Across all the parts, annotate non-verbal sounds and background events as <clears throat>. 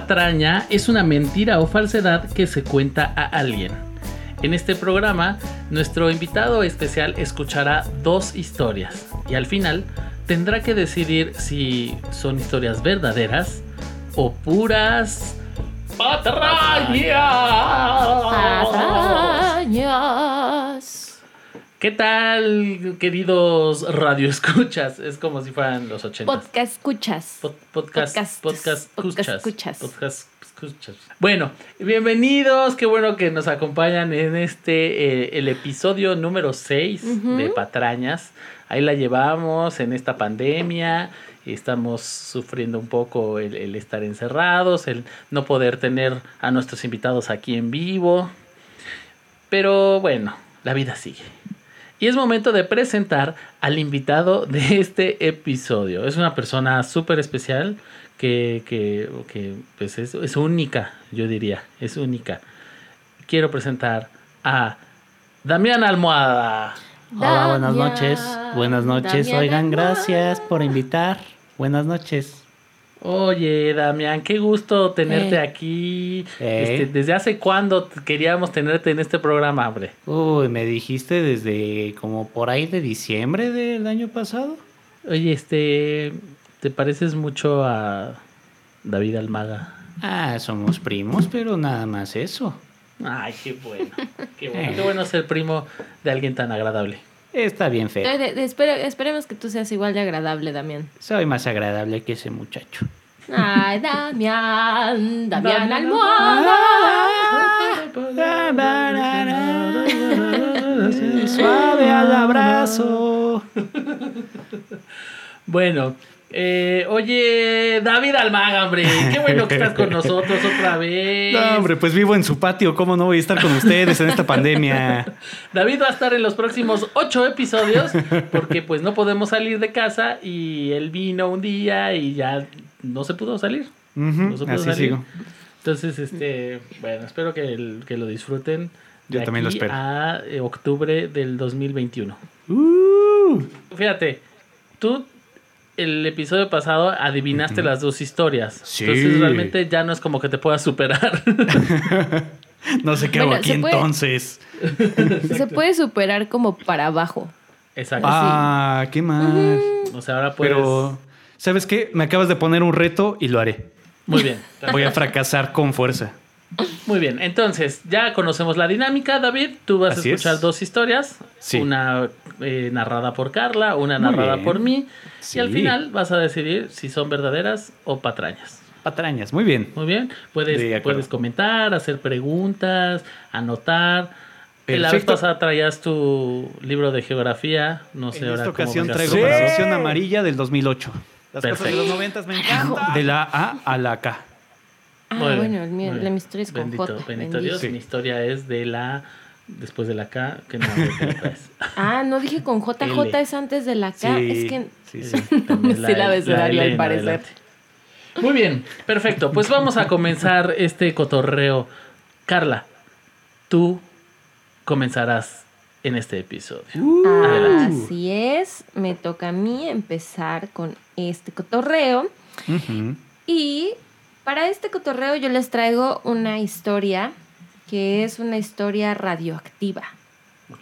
patraña es una mentira o falsedad que se cuenta a alguien. En este programa, nuestro invitado especial escuchará dos historias y al final tendrá que decidir si son historias verdaderas o puras patrañas. ¿Qué tal, queridos radioescuchas? Es como si fueran los 80. Podcast escuchas. Pod- podcast, Podcast- podcast, podcast escuchas. Podcast escuchas. Bueno, bienvenidos. Qué bueno que nos acompañan en este, eh, el episodio número 6 Ujú. de Patrañas. Ahí la llevamos en esta pandemia. Estamos sufriendo un poco el, el estar encerrados, el no poder tener a nuestros invitados aquí en vivo. Pero bueno, la vida sigue. Y es momento de presentar al invitado de este episodio. Es una persona súper especial que, que, que, pues es, es única, yo diría, es única. Quiero presentar a Damián Almohada. Hola, buenas noches. Buenas noches. Damián Oigan, Almohada. gracias por invitar. Buenas noches. Oye, Damián, qué gusto tenerte Eh. aquí. Eh. Este, ¿Desde hace cuándo queríamos tenerte en este programa, hombre? Uy, me dijiste desde como por ahí de diciembre del año pasado. Oye, este, ¿te pareces mucho a David Almaga? Ah, somos primos, pero nada más eso. Ay, qué bueno. Qué <laughs> bueno, qué bueno ser primo de alguien tan agradable. Está bien Eh, feo. espere- esperemos que tú seas igual de agradable, Damián. Soy más agradable que ese muchacho. Ay, Damián, Damián Damián Almohada. Suave al abrazo. Bueno, eh, oye, David Almaga, hombre, qué bueno que estás con nosotros otra vez. No, hombre, pues vivo en su patio. ¿Cómo no voy a estar con ustedes en esta pandemia? <laughs> David va a estar en los próximos ocho episodios porque pues no podemos salir de casa y él vino un día y ya no se pudo salir. No se pudo así salir. sigo. Entonces, este, bueno, espero que, el- que lo disfruten. de Yo también lo aquí espero. A eh, octubre del 2021. Uh. Fíjate, tú el episodio pasado adivinaste las dos historias. Sí. Entonces realmente ya no es como que te puedas superar. <laughs> No sé qué hago Bueno, aquí se puede- entonces. <laughs> Se puede superar como para abajo. Exacto. Ah, qué mal. O sea, ahora puedes... Pero, ¿sabes qué? Me acabas de poner un reto y lo haré. Muy bien. Voy a fracasar con fuerza. Muy bien, entonces ya conocemos la dinámica, David. Tú vas Así a escuchar es. dos historias, Sí. una eh, narrada por Carla, una Muy narrada bien. por mí, Sí. y al final vas a decidir si son verdaderas o patrañas. Patrañas, muy bien. Muy bien, De puedes, puedes comentar, hacer preguntas, anotar. La vez Perfecto. pasada traías tu libro de geografía, no sé En ahora esta cómo ocasión vengas traigo la versión amarilla del 2008. Las cosas de Perfecto. los 90 me encantan. De la A a la K. Ah, Muy bien, bueno, el la mi historia es con Bendito, J. bendito bendito. Dios, Sí. mi historia es de la... Después de la K, que no. <laughs> Ah, no dije con J. L. J es antes de la K. Sí, Es que sí, sí. <laughs> También Sí, el abecedario, L al parecer. adelante. Muy bien, perfecto. Pues vamos a comenzar este cotorreo. Carla, tú comenzarás en este episodio. Adelante. Así es, me toca a mí empezar con este cotorreo. Y para este cotorreo yo les traigo una historia que es una historia radioactiva. Ok.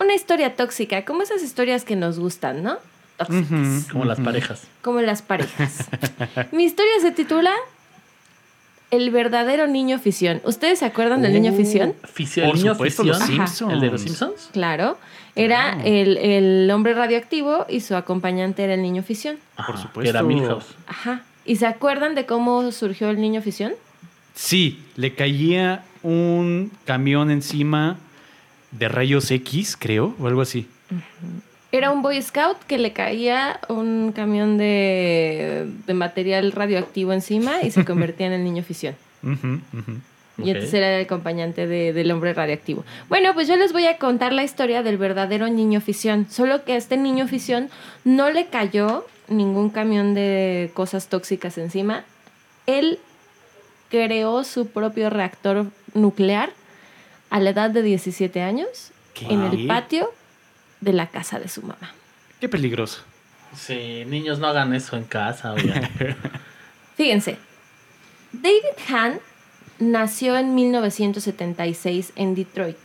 Una historia tóxica, como esas historias que nos gustan, ¿no? Tóxicas, Como las parejas. como las parejas. <laughs> Mi historia se titula El verdadero niño fisión. ¿Ustedes se acuerdan del niño Oh. fisión? Fisio- el Por niño supuesto, fisión. los Ajá. Simpsons. ¿El de los Simpsons? Claro. Era Claro. el, el hombre radioactivo y su acompañante era el niño fisión. Ajá, Por supuesto. Que era Milhouse. Ajá. ¿Y se acuerdan de cómo surgió el niño fisión? Sí, le caía un camión encima de rayos X, creo, o algo así. Era un Boy Scout que le caía un camión de, de material radioactivo encima y se <laughs> convertía en el niño fisión. Y entonces era el acompañante de- del hombre radioactivo. Bueno, pues yo les voy a contar la historia del verdadero niño fisión. Solo que a este niño fisión no le cayó ningún camión de cosas tóxicas encima. Él creó su propio reactor nuclear a la edad de 17 años ¿Qué? en el patio de la casa de su mamá. Qué peligroso. Sí, niños no hagan eso en casa. <laughs> Fíjense, David Hahn nació en 1976 en Detroit.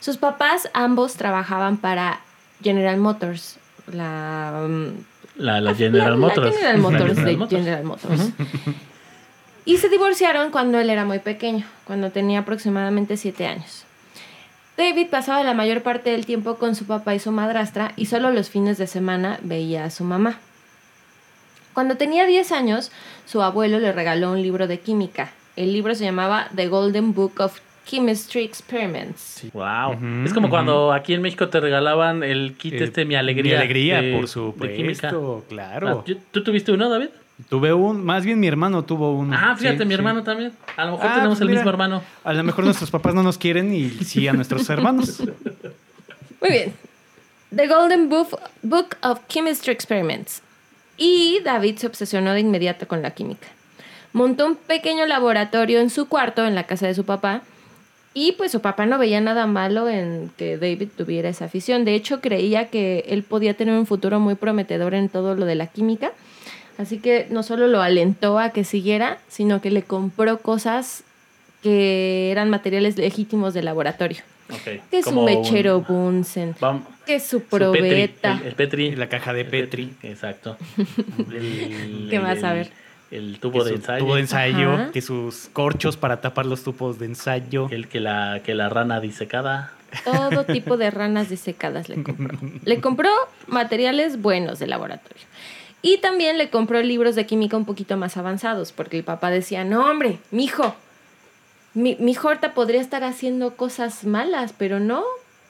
Sus papás ambos trabajaban para General Motors, la, mm, La, la General la- la Motors. General Motors La de General Motors. General Motors. Y se divorciaron cuando él era muy pequeño, cuando tenía aproximadamente 7 años. David pasaba la mayor parte del tiempo con su papá y su madrastra y solo los fines de semana veía a su mamá. Cuando tenía 10 años, su abuelo le regaló un libro de química. El libro se llamaba The Golden Book of Chemistry Experiments. Wow. Ujú, es como ujú. cuando aquí en México te regalaban el kit Eh, este Mi Alegría. Mi alegría, de- por de química. supuesto, claro. Ah, ¿tú- ¿Tú tuviste uno, David? Tuve un, más bien mi hermano tuvo uno. Ah, fíjate, Sí, mi sí. hermano también. A lo mejor Ah, tenemos pues el mira, mismo hermano. A lo mejor nuestros <laughs> papás no nos quieren y sí a nuestros hermanos. Muy bien. The Golden Book, Book of Chemistry Experiments. Y David se obsesionó de inmediato con la química. Montó un pequeño laboratorio en su cuarto, en la casa de su papá. Y pues su papá no veía nada malo en que David tuviera esa afición. De hecho, creía que él podía tener un futuro muy prometedor en todo lo de la química. Así que no solo lo alentó a que siguiera, sino que le compró cosas que eran materiales legítimos de laboratorio. Ok. Que como un- mechero Bunsen, que su su Petri, probeta. El, el Petri. La caja de Petri. Exacto. <laughs> El- ¿Qué más? A ver. El tubo de ensayo. tubo de ensayo, Ajá. que sus corchos para tapar los tubos de ensayo. El que la, que la rana disecada. Todo tipo de ranas disecadas le compró. <laughs> Le compró materiales buenos de laboratorio. Y también le compró libros de química un poquito más avanzados, porque el papá decía, no hombre, mijo, mi, mi hijo ahorita podría estar haciendo cosas malas, pero no,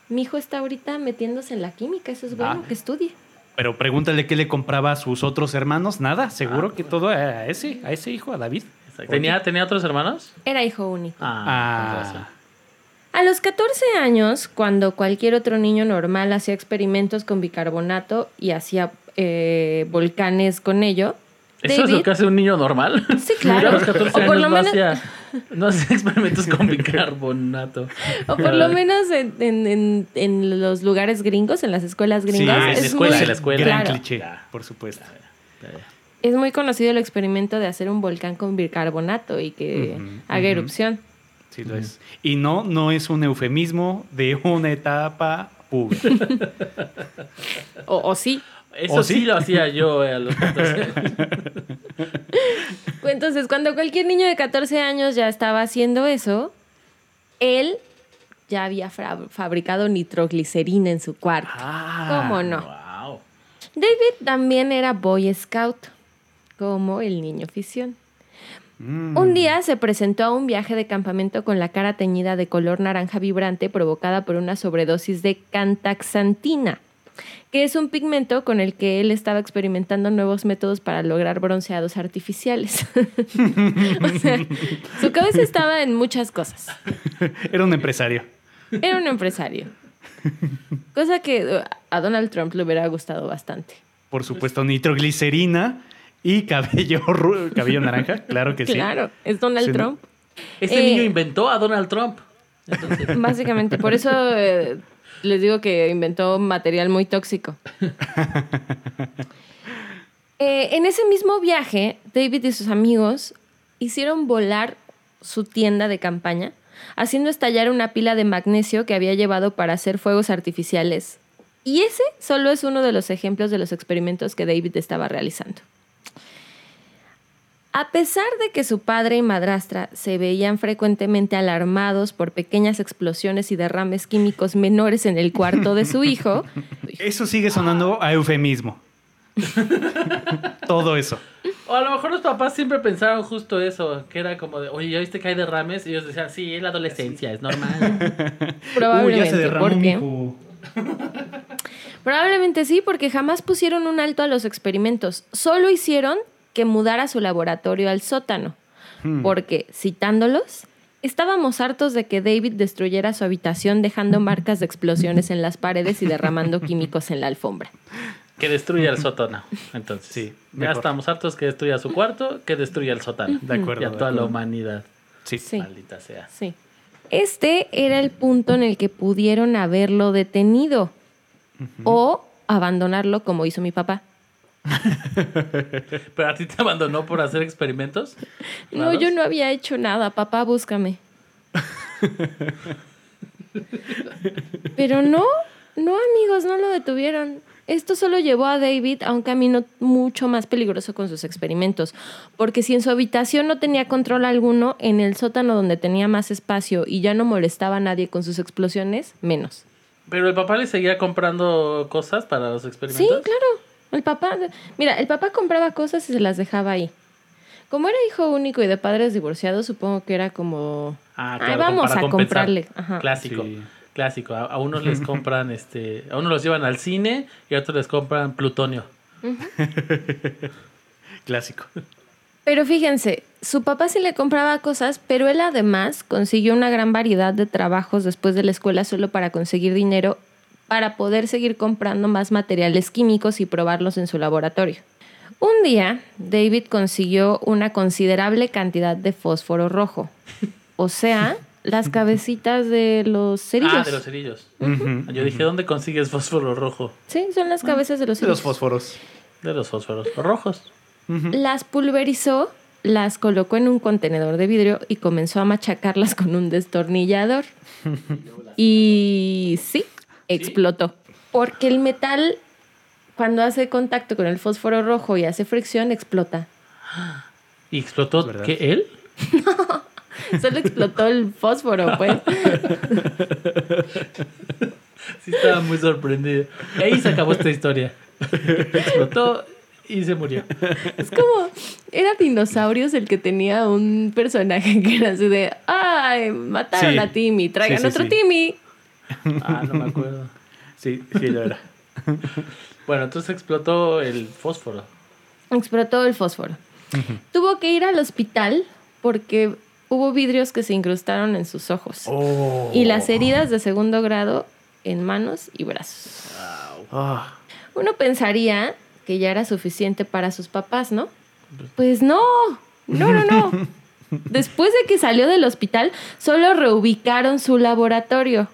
mi hijo está ahorita metiéndose en la química, eso es bueno Ah. que estudie. Pero pregúntale qué le compraba a sus otros hermanos. Nada, seguro que todo a ese, a ese hijo, a David. Exacto. ¿Tenía, ¿Tenía otros hermanos? Era hijo único. Ah. Ah, A los 14 años, cuando cualquier otro niño normal hacía experimentos con bicarbonato y hacía eh, volcanes con ello, ¿Eso es lo David- que hace un niño normal? Sí, claro. Yo <laughs> a los 14 O por años lo no menos- <laughs> no hacía experimentos con <laughs> bicarbonato. o por lo menos en, en- en- en los lugares gringos, en las escuelas sí, gringas, en la es, escuela, muy, en la escuela. Gran claro, cliché, por supuesto. es muy conocido el experimento de hacer un volcán con bicarbonato y que haga erupción. Sí, lo es. Y no, no es un eufemismo de una etapa puber. <laughs> O, o sí. Eso ¿O sí? sí? lo hacía yo eh, a los 14. <laughs> Entonces, cuando cualquier niño de 14 años ya estaba haciendo eso, él ya había fabricado nitroglicerina en su cuarto. Ah, ¿Cómo no? Wow. David también era Boy Scout, como el niño fisión. Mm. Un día se presentó a un viaje de campamento con la cara teñida de color naranja vibrante provocada por una sobredosis de cantaxantina, que es un pigmento con el que él estaba experimentando nuevos métodos para lograr bronceados artificiales. <laughs> o sea, su cabeza estaba en muchas cosas. Era un empresario. Era un empresario. Cosa que uh, a Donald Trump le hubiera gustado bastante. Por supuesto, nitroglicerina y cabello, <laughs> ru- cabello naranja, claro que sí. Claro, es Donald. Trump. Este Eh, niño inventó a Donald Trump. Entonces, Básicamente, por eso eh, les digo que inventó material muy tóxico. <laughs> Eh, en ese mismo viaje, David y sus amigos hicieron volar su tienda de campaña, haciendo estallar una pila de magnesio que había llevado para hacer fuegos artificiales. Y ese solo es uno de los ejemplos de los experimentos que David estaba realizando. A pesar de que su padre y madrastra se veían frecuentemente alarmados por pequeñas explosiones y derrames químicos menores en el cuarto de su hijo, <laughs> Eso sigue sonando a eufemismo. <laughs> Todo eso. o a lo mejor los papás siempre pensaron justo eso, que era como de, oye, ¿ya viste que hay derrames? Y ellos decían, sí, es la adolescencia, es normal. <laughs> probablemente, porque, mijo. probablemente sí, porque jamás pusieron un alto a los experimentos, solo hicieron que mudara su laboratorio al sótano, Hmm. porque, citándolos, estábamos hartos de que David destruyera su habitación dejando marcas de explosiones en las paredes y derramando <laughs> químicos en la alfombra. que destruya el sótano. Entonces, Sí, ya mejor. estamos hartos que destruya su cuarto, que destruya el sótano. De acuerdo, Y a de toda la acuerdo. humanidad. Sí. Sí. Maldita sea. Sí. Este era el punto en el que pudieron haberlo detenido o abandonarlo como hizo mi papá. <laughs> Pero a ti te abandonó por hacer experimentos. No, yo no había hecho nada. Papá, búscame. <laughs> Pero no, no, amigos, no lo detuvieron. Esto solo llevó a David a un camino mucho más peligroso con sus experimentos, porque si en su habitación no tenía control alguno, en el sótano donde tenía más espacio y ya no molestaba a nadie con sus explosiones, menos. Pero el papá le seguía comprando cosas para los Sí, experimentos. claro. El papá, mira, el papá compraba cosas y se las dejaba ahí. Como era hijo único y de padres divorciados, supongo que era como, Ah, Ay, claro, vamos para a compensar. comprarle. Ajá. Clásico. Sí. Clásico. A, a unos les <laughs> compran, este, a unos los llevan al cine y a otros les compran plutonio. <laughs> Clásico. Pero fíjense, su papá sí le compraba cosas, pero él además consiguió una gran variedad de trabajos después de la escuela solo para conseguir dinero para poder seguir comprando más materiales químicos y probarlos en su laboratorio. Un día, David consiguió una considerable cantidad de fósforo rojo, o sea, las cabecitas de los cerillos. Ah, de los cerillos. Yo dije, ¿dónde consigues fósforo rojo? Sí, son las cabezas de los De los cerillos. fósforos. De los fósforos rojos. Las pulverizó, las colocó en un contenedor de vidrio y comenzó a machacarlas con un destornillador. <laughs> Y sí, explotó. Porque el metal, cuando hace contacto con el fósforo rojo y hace fricción, explota. ¿Y explotó ¿Verdad? qué? ¿Él? <laughs> Solo explotó el fósforo, pues. Sí, estaba muy sorprendido. Y ahí se acabó esta historia. Explotó y se murió. Es como, era Dinosaurios el que tenía un personaje que era así de, ay, mataron Sí. a Timmy, traigan Sí, sí, otro sí. Timmy. <laughs> Ah, no me acuerdo. Sí, sí, lo era. Bueno, entonces explotó el fósforo. explotó el fósforo. Tuvo que ir al hospital porque hubo vidrios que se incrustaron en sus ojos. Oh. Y las heridas de segundo grado en manos y brazos. Ah. Uno pensaría que ya era suficiente para sus papás, ¿no? Pues no, no, no, no. <laughs> Después de que salió del hospital, solo reubicaron su laboratorio.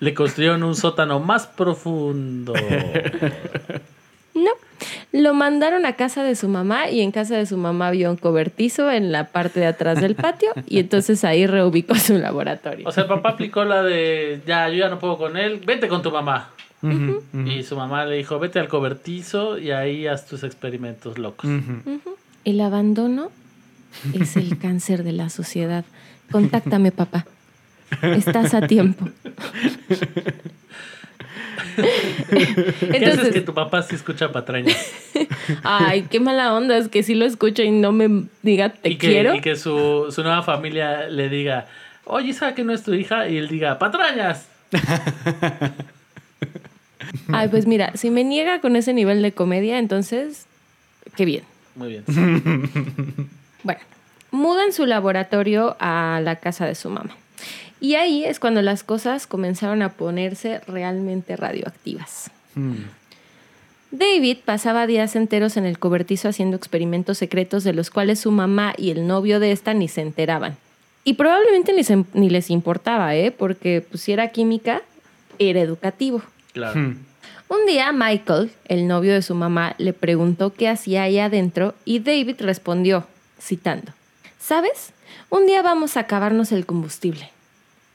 Le construyeron un sótano más profundo. <laughs> No, lo mandaron a casa de su mamá y en casa de su mamá había un cobertizo en la parte de atrás del patio y entonces ahí reubicó su laboratorio. O sea, el papá aplicó la de, ya, yo ya no puedo con él, vete con tu mamá. Y su mamá le dijo, vete al cobertizo y ahí haz tus experimentos locos. El abandono es el cáncer de la sociedad. Contáctame, papá. Estás a tiempo. ¿Qué haces que Entonces, tu papá sí escucha patrañas? ay, qué mala onda, es que sí lo escucha y no me diga te y que, quiero. y que su, su nueva familia le diga, oye, ¿sabes que no es tu hija? Y él diga, patrañas. Ay, pues mira, si me niega con ese nivel de comedia, entonces, qué bien. Muy bien. Bueno, mudan su laboratorio a la casa de su mamá. Y ahí es cuando las cosas comenzaron a ponerse realmente radioactivas. Mm. David pasaba días enteros en el cobertizo haciendo experimentos secretos de los cuales su mamá y el novio de esta ni se enteraban. Y probablemente ni, se- ni les importaba, ¿eh? Porque pues, si era química, era educativo. Claro. Mm. Un día Michael, el novio de su mamá, le preguntó qué hacía ahí adentro y David respondió, citando, ¿sabes? Un día vamos a acabarnos el combustible.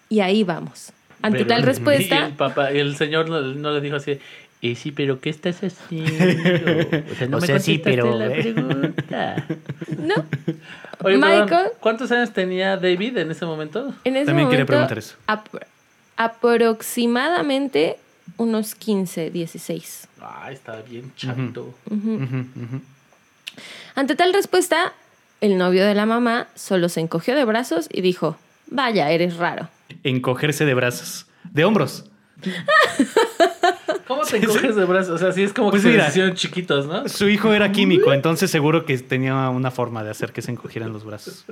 Y ahí vamos. Ante Pero- tal Y el, respuesta, <laughs> papá, y el señor no, no le dijo así, eh, sí, pero ¿qué estás haciendo? <laughs> O sea, no O me sea, sí, pero, la eh. pregunta. <laughs> no. Oye, perdón, ¿cuántos años tenía David en ese momento? En ese También quería momento, preguntar eso. apro- aproximadamente unos 15, 16. Ah, está bien ujú. Ante tal respuesta, el novio de la mamá solo se encogió de brazos y dijo, vaya, eres raro. Encogerse de brazos. De hombros. <laughs> ¿Cómo te encoges de brazos? O sea, sí es como Pues que se hicieron chiquitos, ¿no? Su hijo era químico, entonces seguro que tenía una forma de hacer que se encogieran los brazos.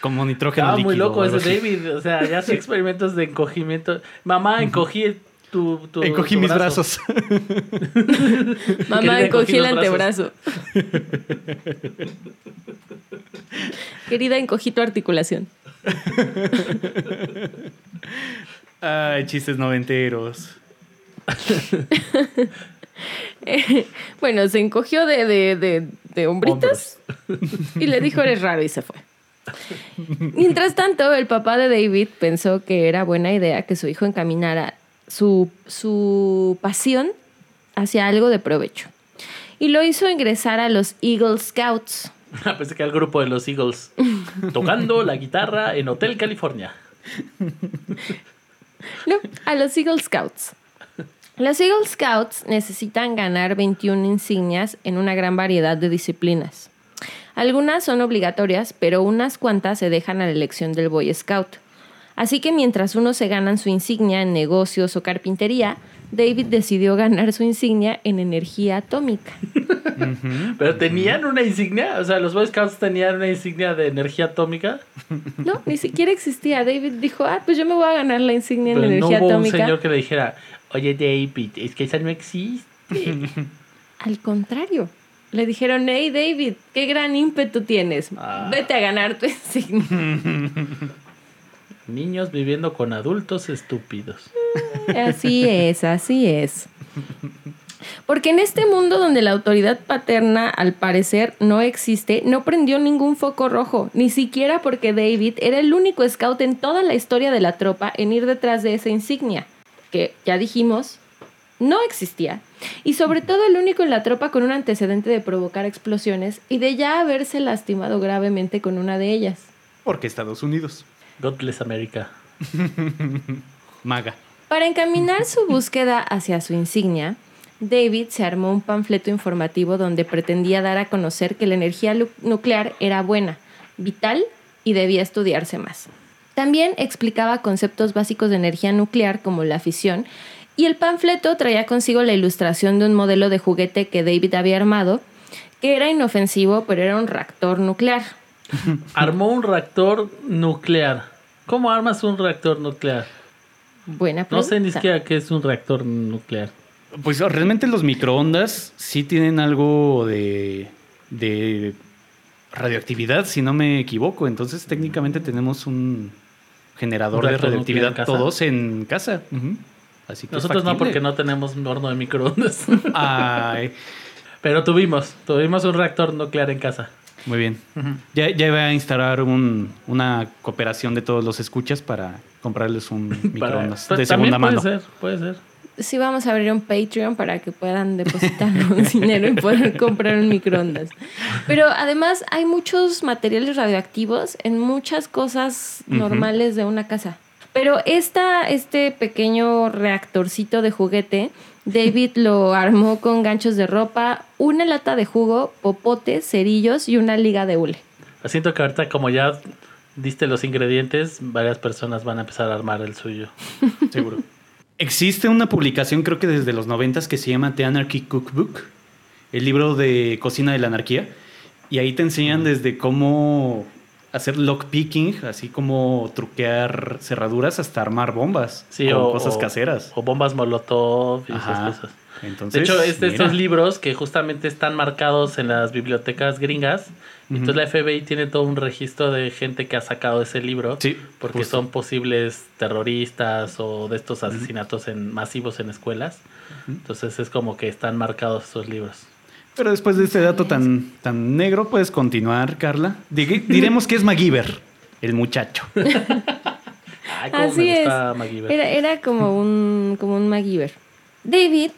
Como nitrógeno Ah, líquido. muy loco ese. David. O sea, ya hacía experimentos de encogimiento. Mamá, encogí tu, tu Encogí tu mis brazo. brazos. <laughs> Mamá, Querida, encogí el antebrazo. <laughs> Querida, encogí tu articulación. <laughs> Ay, chistes noventeros. Eh, <laughs> bueno, se encogió de, de, de, de hombritos y le dijo eres raro y se fue. Mientras tanto, el papá de David pensó que era buena idea que su hijo encaminara su, su pasión hacia algo de provecho. Y lo hizo ingresar a los Eagle Scouts. <laughs> Pensé que era el grupo de los Eagles <laughs> tocando la guitarra en Hotel California. No, a los Eagle Scouts. Los Eagle Scouts necesitan ganar 21 insignias en una gran variedad de disciplinas. Algunas son obligatorias, pero unas cuantas se dejan a la elección del Boy Scout. Así que mientras unos se ganan su insignia en negocios o carpintería, David decidió ganar su insignia en energía atómica. Pero tenían una insignia, o sea, los Boy Scouts tenían una insignia de energía atómica. No, ni siquiera existía. David dijo, ah, pues yo me voy a ganar la insignia en Pero no energía hubo un atómica. señor que le dijera, oye David, es que esa no existe. <laughs> Al contrario. Le dijeron, hey David, qué gran ímpetu tienes. Ah. Vete a ganar tu insignia. <laughs> Niños viviendo con adultos estúpidos. Así es, así es. Porque en este mundo donde la autoridad paterna al parecer no existe, no prendió ningún foco rojo, ni siquiera porque David era el único scout en toda la historia de la tropa en ir detrás de esa insignia, que ya dijimos, no existía. Y sobre todo el único en la tropa con un antecedente de provocar explosiones y de ya haberse lastimado gravemente con una de ellas. Porque Estados Unidos. God bless America. <laughs> Maga. Para encaminar su búsqueda hacia su insignia, David se armó un panfleto informativo donde pretendía dar a conocer que la energía nuclear era buena, vital y debía estudiarse más. También explicaba conceptos básicos de energía nuclear como la fisión y el panfleto traía consigo la ilustración de un modelo de juguete que David había armado, que era inofensivo pero era un reactor nuclear. <laughs> Armó un reactor nuclear. ¿Cómo armas un reactor nuclear? Buena No sé ni siquiera qué es un reactor nuclear. Pues realmente los microondas sí tienen algo de, de radioactividad, si no me equivoco. Entonces técnicamente tenemos un generador ¿Un de radioactividad en casa? todos en casa. Así que Nosotros no, porque no tenemos un horno de microondas. <laughs> Ay, Pero tuvimos, tuvimos un reactor nuclear en casa. Muy bien. Ya, ya iba a instalar un- una cooperación de todos los escuchas para comprarles un <laughs> Para- microondas pues, de también segunda mano. Puede ser, puede ser. Sí, vamos a abrir un Patreon para que puedan depositar <laughs> un dinero y poder comprar un microondas. Pero además hay muchos materiales radioactivos en muchas cosas normales de una casa. Pero esta, este pequeño reactorcito de juguete, David lo armó con ganchos de ropa, una lata de jugo, popotes, cerillos y una liga de hule. Siento que ahorita como ya diste los ingredientes, varias personas van a empezar a armar el suyo. <laughs> Seguro. Existe una publicación, creo que desde los noventas, que se llama The Anarchy Cookbook, el libro de cocina de la anarquía. Y ahí te enseñan desde cómo hacer lockpicking, así como truquear cerraduras hasta armar bombas Sí, o cosas o- caseras. O bombas molotov y Ajá. esas cosas. Entonces, De hecho, es de mira. estos libros que justamente están marcados en las bibliotecas gringas. Entonces la FBI tiene todo un registro de gente que ha sacado ese libro. Sí, porque justo. son posibles terroristas o de estos asesinatos en, masivos en escuelas. Entonces es como que están marcados esos libros. Pero después de este dato tan, tan negro, puedes continuar, Carla. Dig- diremos que es MacGyver, el muchacho. <laughs> Ay, cómo Así me es. gusta. Era, era como un, como un MacGyver. David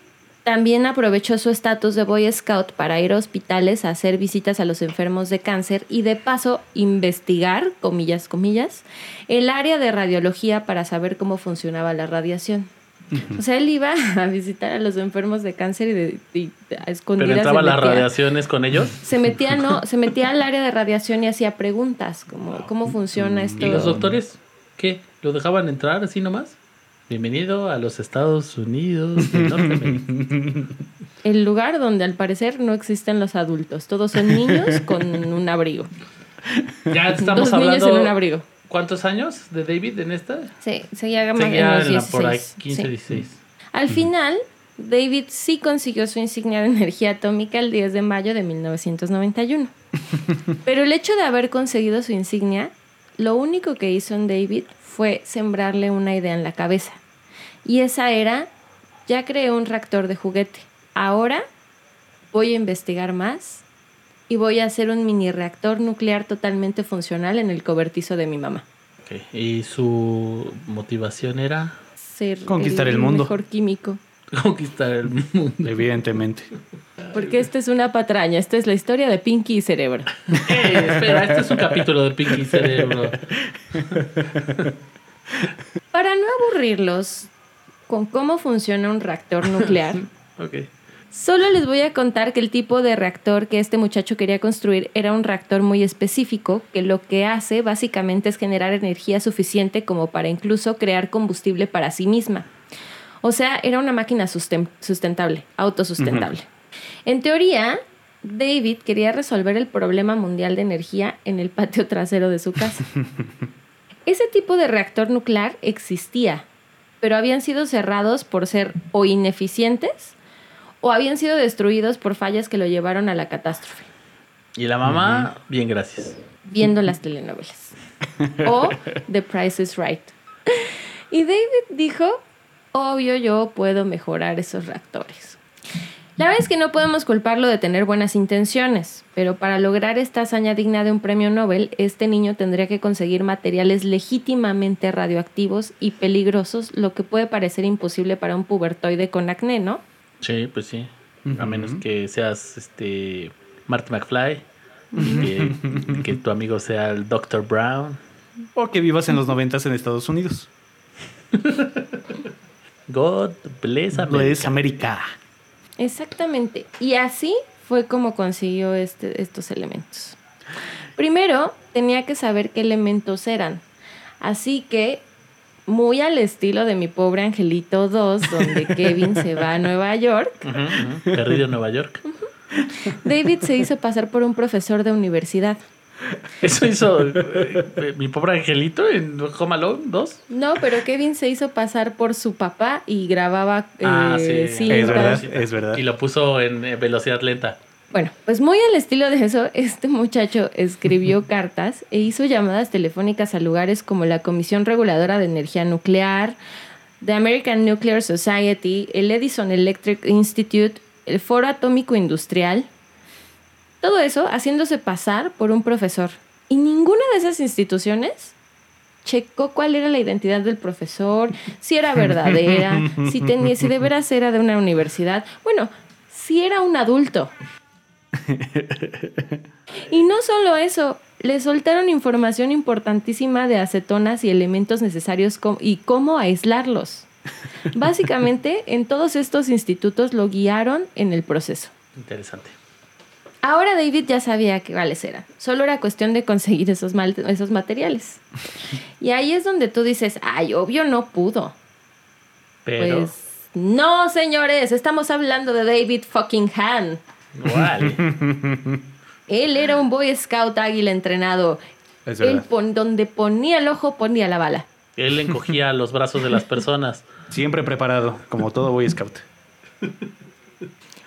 también aprovechó su estatus de Boy Scout para ir a hospitales a hacer visitas a los enfermos de cáncer y de paso investigar, comillas, comillas, el área de radiología para saber cómo funcionaba la radiación. O sea, él iba <laughs> a visitar a los enfermos de cáncer y, de, y a Pero escondidas entraba se las radiaciones con ellos. Se metía, no, se metía al área de radiación y hacía preguntas, como cómo funciona esto. ¿Y los doctores? ¿Qué? ¿Lo dejaban entrar así nomás? Bienvenido a los Estados Unidos de <laughs> Norteamérica. El lugar donde al parecer no existen los adultos. Todos son niños con un abrigo. Ya estamos Dos niños hablando. en un abrigo. ¿Cuántos años de David en esta? Sí, seguía, los en la- por ahí 16. 15, sí. 16. Al final, David sí consiguió su insignia de <laughs> energía atómica el 10 de mayo de 1991. <laughs> Pero el hecho de haber conseguido su insignia, lo único que hizo en David fue sembrarle una idea en la cabeza. Y esa era, ya creé un reactor de juguete. ahora voy a investigar más y voy a hacer un mini reactor nuclear totalmente funcional en el cobertizo de mi mamá. Ok, Y su motivación era Ser Conquistar el mundo. mejor químico. <laughs> conquistar el mundo. Evidentemente. Porque esta es una patraña, esta es la historia de Pinky y Cerebro. <laughs> Eh, espera, este es un capítulo de Pinky Cerebro. Para no aburrirlos con cómo funciona un reactor nuclear, Ok. Solo les voy a contar que el tipo de reactor que este muchacho quería construir era un reactor muy específico, que lo que hace básicamente es generar energía suficiente como para incluso crear combustible para sí misma. O sea, era una máquina susten- sustentable, autosustentable. En teoría, David quería resolver el problema mundial de energía en el patio trasero de su casa. <laughs> Ese tipo de reactor nuclear existía, pero habían sido cerrados por ser o ineficientes o habían sido destruidos por fallas que lo llevaron a la catástrofe, Y la mamá, bien, gracias. viendo las telenovelas. O The Price is Right. Y David dijo, obvio yo puedo mejorar esos reactores. La verdad es que no podemos culparlo de tener buenas intenciones, pero para lograr esta hazaña digna de un premio Nobel, este niño tendría que conseguir materiales legítimamente radioactivos y peligrosos, lo que puede parecer imposible para un pubertoide con acné, ¿no? Sí, pues sí. A menos que seas este Marty McFly y <laughs> que, tu amigo sea el Dr. Brown. O que vivas en los noventas en Estados Unidos. God bless America. es América. Exactamente. Y así fue como consiguió este- estos elementos. Primero, tenía que saber qué elementos eran. Así que, muy al estilo de mi pobre Angelito 2, donde <laughs> Kevin se va a Nueva York, ujú. Perdido en Nueva York. David se hizo pasar por un profesor de universidad. Eso hizo eh, eh, mi pobre angelito en Home Alone 2. No, pero Kevin se hizo pasar por su papá y grababa Ah, eh, sí. cintas. Es verdad, es verdad. Y lo puso en eh, velocidad lenta. Bueno, pues muy al estilo de eso, este muchacho escribió cartas e hizo llamadas telefónicas a lugares como la Comisión Reguladora de Energía Nuclear, The American Nuclear Society, el Edison Electric Institute, el Foro Atómico Industrial. Todo eso haciéndose pasar por un profesor. Y ninguna de esas instituciones checó cuál era la identidad del profesor, si era verdadera, si, tenía, si de veras era de una universidad. Bueno, si era un adulto. <laughs> Y no solo eso, le soltaron información importantísima de acetonas y elementos necesarios y cómo aislarlos. <laughs> Básicamente, en todos estos institutos lo guiaron en el proceso. Interesante. Ahora David ya sabía qué cuáles eran. Solo era cuestión de conseguir esos, mal- esos materiales. Y ahí es donde tú dices, ay, obvio no pudo. Pero. Pues no, señores, estamos hablando de David fucking Han. <laughs> Él era un Boy Scout águila entrenado. Es Él pon- donde ponía el ojo, ponía la bala. Él encogía <laughs> los brazos de las personas. Siempre preparado, como todo Boy Scout.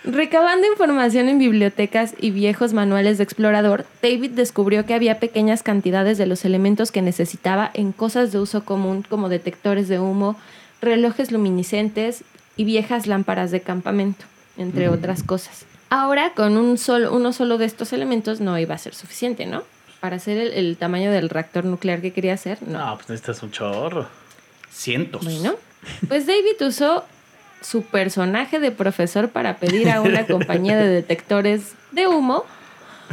Recabando información en bibliotecas y viejos manuales de explorador, David descubrió que había pequeñas cantidades de los elementos que necesitaba en cosas de uso común como detectores de humo, relojes luminiscentes y viejas lámparas de campamento, entre otras cosas. Ahora, con un solo, uno solo de estos elementos no iba a ser suficiente, ¿no? Para hacer el, el tamaño del reactor nuclear que quería hacer, no. No, pues necesitas un chorro. Cientos. Bueno, pues David usó su personaje de profesor para pedir a una compañía de detectores de humo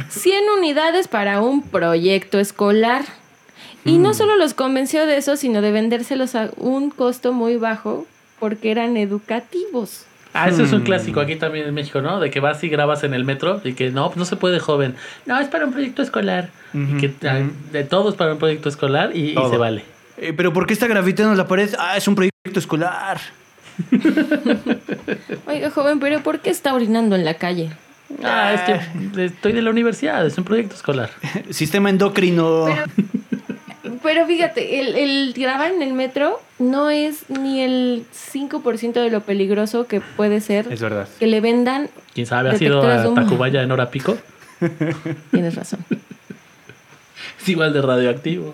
100 unidades para un proyecto escolar. Y no solo los convenció de eso, sino de vendérselos a un costo muy bajo porque eran educativos. Ah, eso es un Hmm. clásico aquí también en México, ¿no? De que vas y grabas en el metro y que no, pues no se puede joven. No, es para un proyecto escolar. Y que ah, de todo es para un proyecto escolar y, se vale. Eh, pero ¿por qué está gravitando en la pared? Ah, es un proyecto escolar. <laughs> Oiga, joven, pero ¿por qué está orinando en la calle? Ah, es que estoy de la universidad, es un proyecto escolar. <laughs> Sistema endocrino. Pero fíjate, el, el grabar en el metro no es ni el 5% de lo peligroso que puede ser Es verdad. que le vendan. ¿Quién sabe? ¿Ha sido a. Tacubaya en hora pico? <laughs> Tienes razón. Es igual de radioactivo.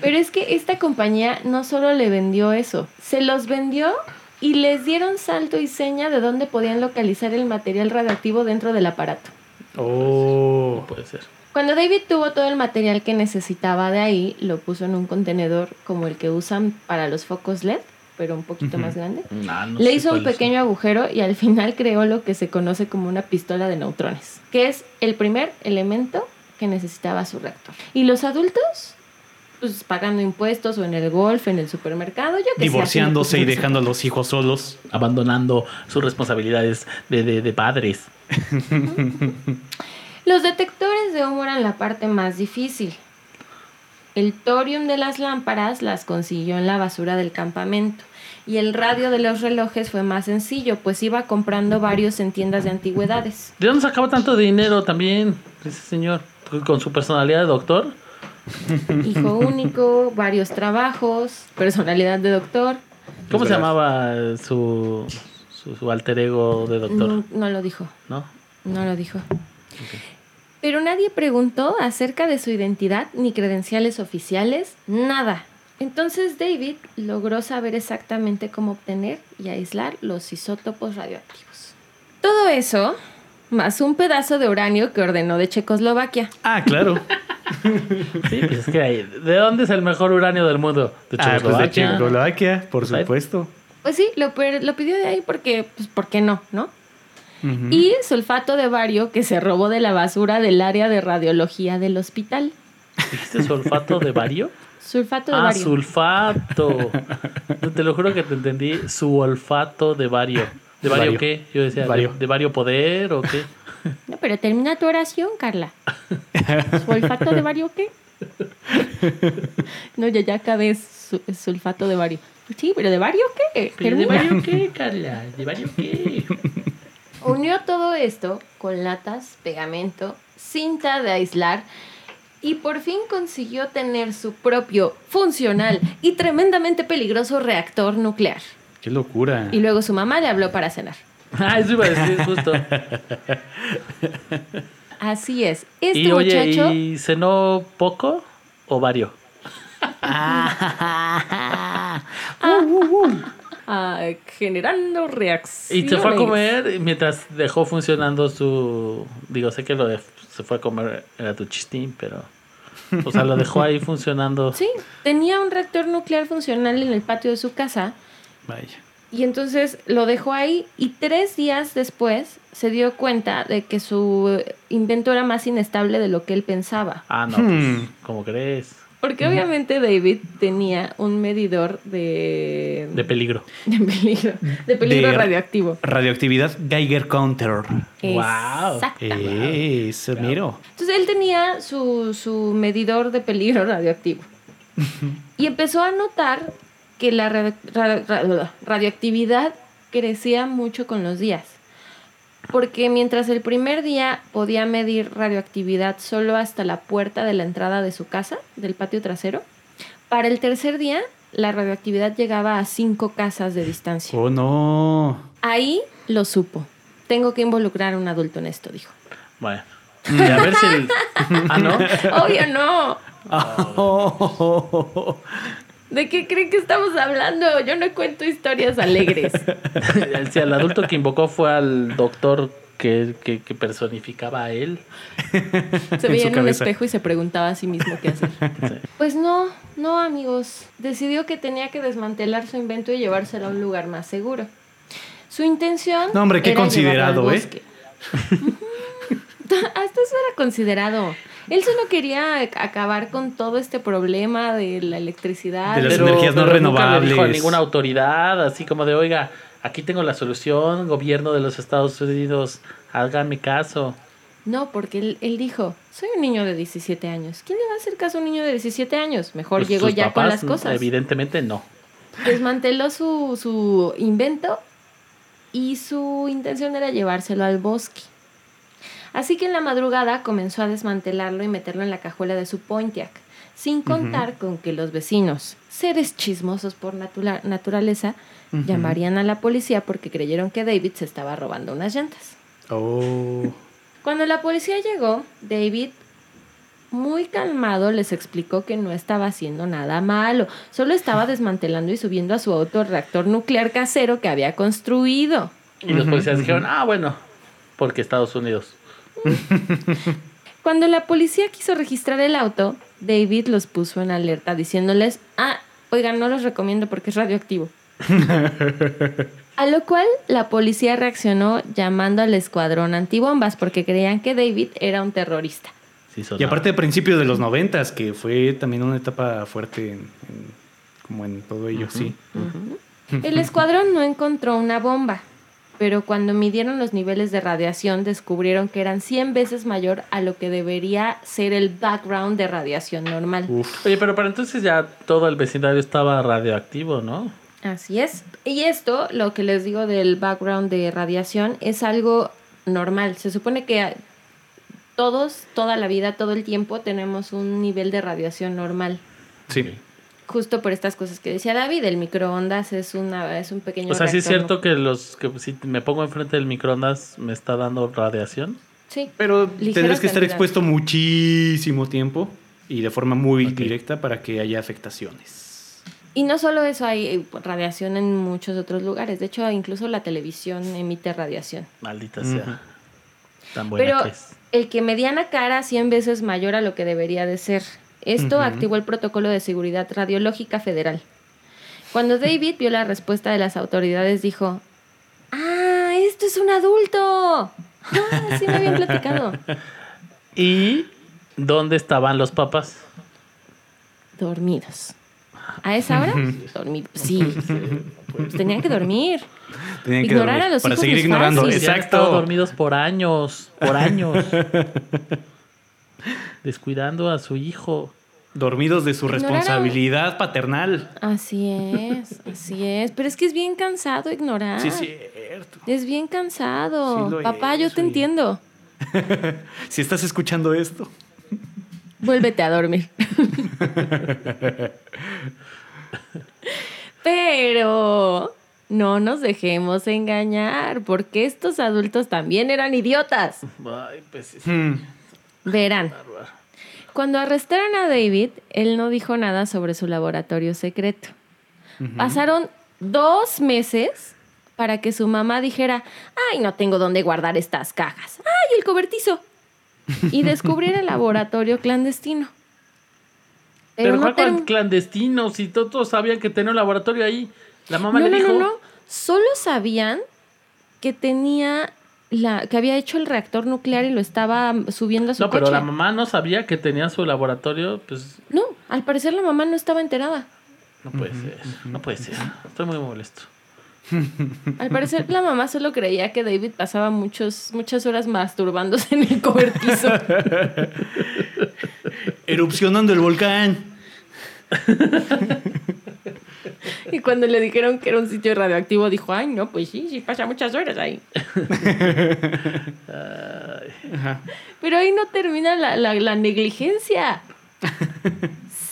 Pero es que esta compañía no solo le vendió eso, se los vendió y les dieron salto y seña de dónde podían localizar el material radioactivo dentro del aparato. Oh. No puede ser. Cuando David tuvo todo el material que necesitaba de ahí, lo puso en un contenedor como el que usan para los focos LED, pero un poquito más grande. Nah, no Le hizo un son. pequeño agujero y al final <laughs> creó lo que se conoce como una pistola de neutrones, que es el primer elemento que necesitaba su reactor. Y los adultos, pues pagando impuestos o en el golf, en el supermercado, yo que sé, Divorciándose y haciendo cosas dejando a los hijos solos. Abandonando sus responsabilidades de, de, de padres. <laughs> Los detectores de humo eran la parte más difícil. El torium de las lámparas las consiguió en la basura del campamento. Y el radio de los relojes fue más sencillo, pues iba comprando varios en tiendas de antigüedades. ¿De dónde sacaba tanto dinero también ese señor? ¿Con su personalidad de doctor? <laughs> Hijo único, varios trabajos, personalidad de doctor. ¿Cómo se llamaba su, su, su alter ego de doctor? No, no lo dijo, ¿No? no lo dijo. Pero nadie preguntó acerca de su identidad ni credenciales oficiales, nada. Entonces David logró saber exactamente cómo obtener y aislar los isótopos radioactivos. Todo eso, más un pedazo de uranio que ordenó de Checoslovaquia. Ah, claro. <laughs> Sí, pues es que hay- ¿De dónde es el mejor uranio del mundo? De ah, pues de Checoslovaquia. Por Pues supuesto. Pues sí, lo, lo pidió de ahí porque, pues, ¿por qué no? ¿No? Y sulfato de bario que se robó de la basura del área de radiología del hospital. ¿Dijiste sulfato de bario? Sulfato de Ah, bario. sulfato. Te lo juro que te entendí. Su olfato de bario. ¿De bario, Bario. qué? Yo decía, ¿de- Bario. ¿de, vario poder o qué? No, pero termina tu oración, Carla. ¿Su olfato de bario qué? No, ya, ya acabé su- sulfato de bario. Sí, pero ¿de bario qué? ¿Pero ¿De vario qué, Carla? ¿De vario qué? Unió todo esto con latas, pegamento, cinta de aislar y por fin consiguió tener su propio, funcional y tremendamente peligroso reactor nuclear. Qué locura. Y luego su mamá le habló para cenar. Ah, eso iba a decir <laughs> justo. Así es. Este y oye, muchacho. ¿y cenó poco o vario? ah, generando reacciones. Y se fue a comer mientras dejó funcionando su. Digo, sé que lo de- se fue a comer era tu chistín, pero. O sea, lo dejó ahí <laughs> funcionando. Sí, tenía un reactor nuclear funcional en el patio de su casa Vaya. y entonces lo dejó ahí y tres días después se dio cuenta de que su invento era más inestable de lo que él pensaba. Ah, no, Hmm. pues, ¿cómo crees? Porque obviamente David tenía un medidor de, De peligro. de peligro, de peligro De- radioactivo. Radioactividad Geiger Counter. Guau. Exactamente. Eso, miro. Entonces él tenía su, su medidor de peligro radioactivo. <laughs> y empezó a notar que la ra- ra- ra- radioactividad crecía mucho con los días. Porque mientras el primer día podía medir radioactividad solo hasta la puerta de la entrada de su casa, del patio trasero, para el tercer día la radioactividad llegaba a cinco casas de distancia. Oh, no. Ahí lo supo. Tengo que involucrar a un adulto en esto, dijo. Bueno. Y a ver si el. <laughs> Ah, no. Obvio no. ¿De qué creen que estamos hablando? Yo no cuento historias alegres. <laughs> Si el adulto que invocó fue al doctor que, que, que personificaba a él. Se En veía su en un espejo y se preguntaba a sí mismo qué hacer. Sí. Pues no, no amigos. Decidió que tenía que desmantelar su invento y llevárselo a un lugar más seguro. Su intención... No, hombre, qué era considerado, al ¿eh? <laughs> Hasta eso era considerado. Él solo quería acabar con todo este problema de la electricidad. De las energías no nunca le renovables. dijo a ninguna autoridad, así como de, oiga, aquí tengo la solución, gobierno de los Estados Unidos, hágame caso. No, porque él, él dijo, soy un niño de 17 años. ¿Quién le va a hacer caso a un niño de 17 años? Mejor Pues llego ya con las cosas. Evidentemente no. Desmanteló su, su invento y su intención era llevárselo al bosque. Así que en la madrugada comenzó a desmantelarlo y meterlo en la cajuela de su Pontiac, sin contar con que los vecinos, seres chismosos por natura- naturaleza, llamarían a la policía porque creyeron que David se estaba robando unas llantas. Oh. Cuando la policía llegó, David muy calmado, les explicó que no estaba haciendo nada malo, solo estaba desmantelando y subiendo a su auto reactor nuclear casero que había construido. Y los policías dijeron, ah, bueno, porque Estados Unidos. <laughs> Cuando la policía quiso registrar el auto, David los puso en alerta diciéndoles, ah, oigan, no los recomiendo porque es radioactivo. <laughs> A lo cual la policía reaccionó llamando al escuadrón antibombas porque creían que David era un terrorista. Sí, Y aparte de principios de los noventas, que fue también una etapa fuerte en, en- como en todo ello, sí. El escuadrón no encontró una bomba, pero cuando midieron los niveles de radiación descubrieron que eran 100 veces mayor a lo que debería ser el background de radiación normal. Uf. Oye, pero para entonces ya todo el vecindario estaba radioactivo, ¿no? Así es. Y esto, lo que les digo del background de radiación, es algo normal. Se supone que todos, toda la vida, todo el tiempo, tenemos un nivel de radiación normal. Sí. Justo por estas cosas que decía David, el microondas es una es un pequeño O sea, sí es cierto que los que si me pongo enfrente del microondas me está dando radiación. Sí. Pero Ligera tendrás que estar cantidad. expuesto muchísimo tiempo y de forma muy directa para que haya afectaciones. Y no solo eso, hay eh, radiación en muchos otros lugares. De hecho, incluso la televisión emite radiación. Maldita sea. Tan buena Pero que es. el que mediana cara 100 veces mayor a lo que debería de ser. Esto activó el protocolo de seguridad radiológica federal. Cuando David vio la respuesta de las autoridades, dijo, ¡Ah, esto es un adulto! Ah, sí me habían platicado. <laughs> ¿Y dónde estaban los papás? Dormidos. ¿A esa hora? Dormidos. Sí. Pues tenían que dormir. Tenían que Ignorar dormir a los para hijos seguir ignorando. Exacto. dormidos por años, por años. <laughs> <laughs> Descuidando a su hijo. Dormidos de su Ignorar a- responsabilidad paternal. Así es, así es. Pero es que es bien cansado ignorar. Sí, es cierto. Es bien cansado. Sí Papá, yo te oye. entiendo. <laughs> Si estás escuchando esto. Vuélvete a dormir. <laughs> Pero no nos dejemos engañar, porque estos adultos también eran idiotas. Ay, pues sí, Hmm. Verán, cuando arrestaron a David, él no dijo nada sobre su laboratorio secreto. Pasaron dos meses para que su mamá dijera, ay, no tengo dónde guardar estas cajas. Ay, el cobertizo. Y <laughs> descubriera el laboratorio clandestino. Pero, no ¿cuál term- clandestino? Si to- todos sabían que tenía un laboratorio ahí. La mamá no, le no, dijo. no, no. Solo sabían que tenía la, que había hecho el reactor nuclear y lo estaba subiendo a su No, pero coche. la mamá no sabía que tenía su laboratorio. Pues No, al parecer la mamá no estaba enterada. no puede ser. No puede ser. Estoy muy molesto. Al parecer la mamá solo creía que David pasaba muchos, muchas horas masturbándose en el cobertizo. Erupcionando el volcán. <laughs> y cuando le dijeron que era un sitio radioactivo, dijo, ay, no, pues sí, sí pasa muchas horas ahí. <laughs> Ajá. Pero ahí no termina la, la- la negligencia.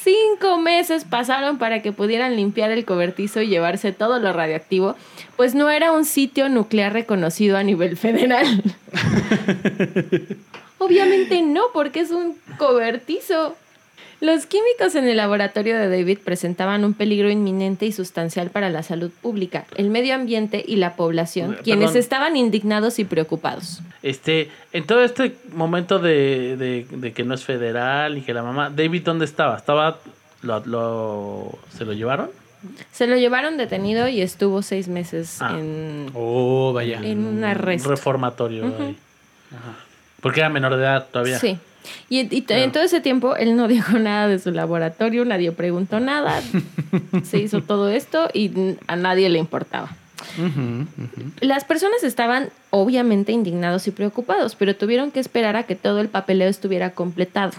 Cinco meses pasaron para que pudieran limpiar el cobertizo y llevarse todo lo radioactivo, pues no era un sitio nuclear reconocido a nivel federal. <laughs> Obviamente no, porque es un cobertizo. Los químicos en el laboratorio de David presentaban un peligro inminente y sustancial para la salud pública, el medio ambiente y la población, Perdón. quienes estaban indignados y preocupados. Este, en todo este momento de, de- de que no es federal y que la mamá. David, ¿dónde estaba? ¿Estaba. Lo, lo- ¿Se lo llevaron? Se lo llevaron detenido y estuvo seis meses Ah. en, Oh, vaya. en un arresto. reformatorio ahí. Porque era menor de edad todavía. Sí. Y, y en todo ese tiempo él no <laughs> dijo nada de su laboratorio, nadie preguntó nada. <laughs> Se hizo todo esto y a nadie le importaba. Las personas estaban obviamente indignados y preocupados, pero tuvieron que esperar a que todo el papeleo estuviera completado.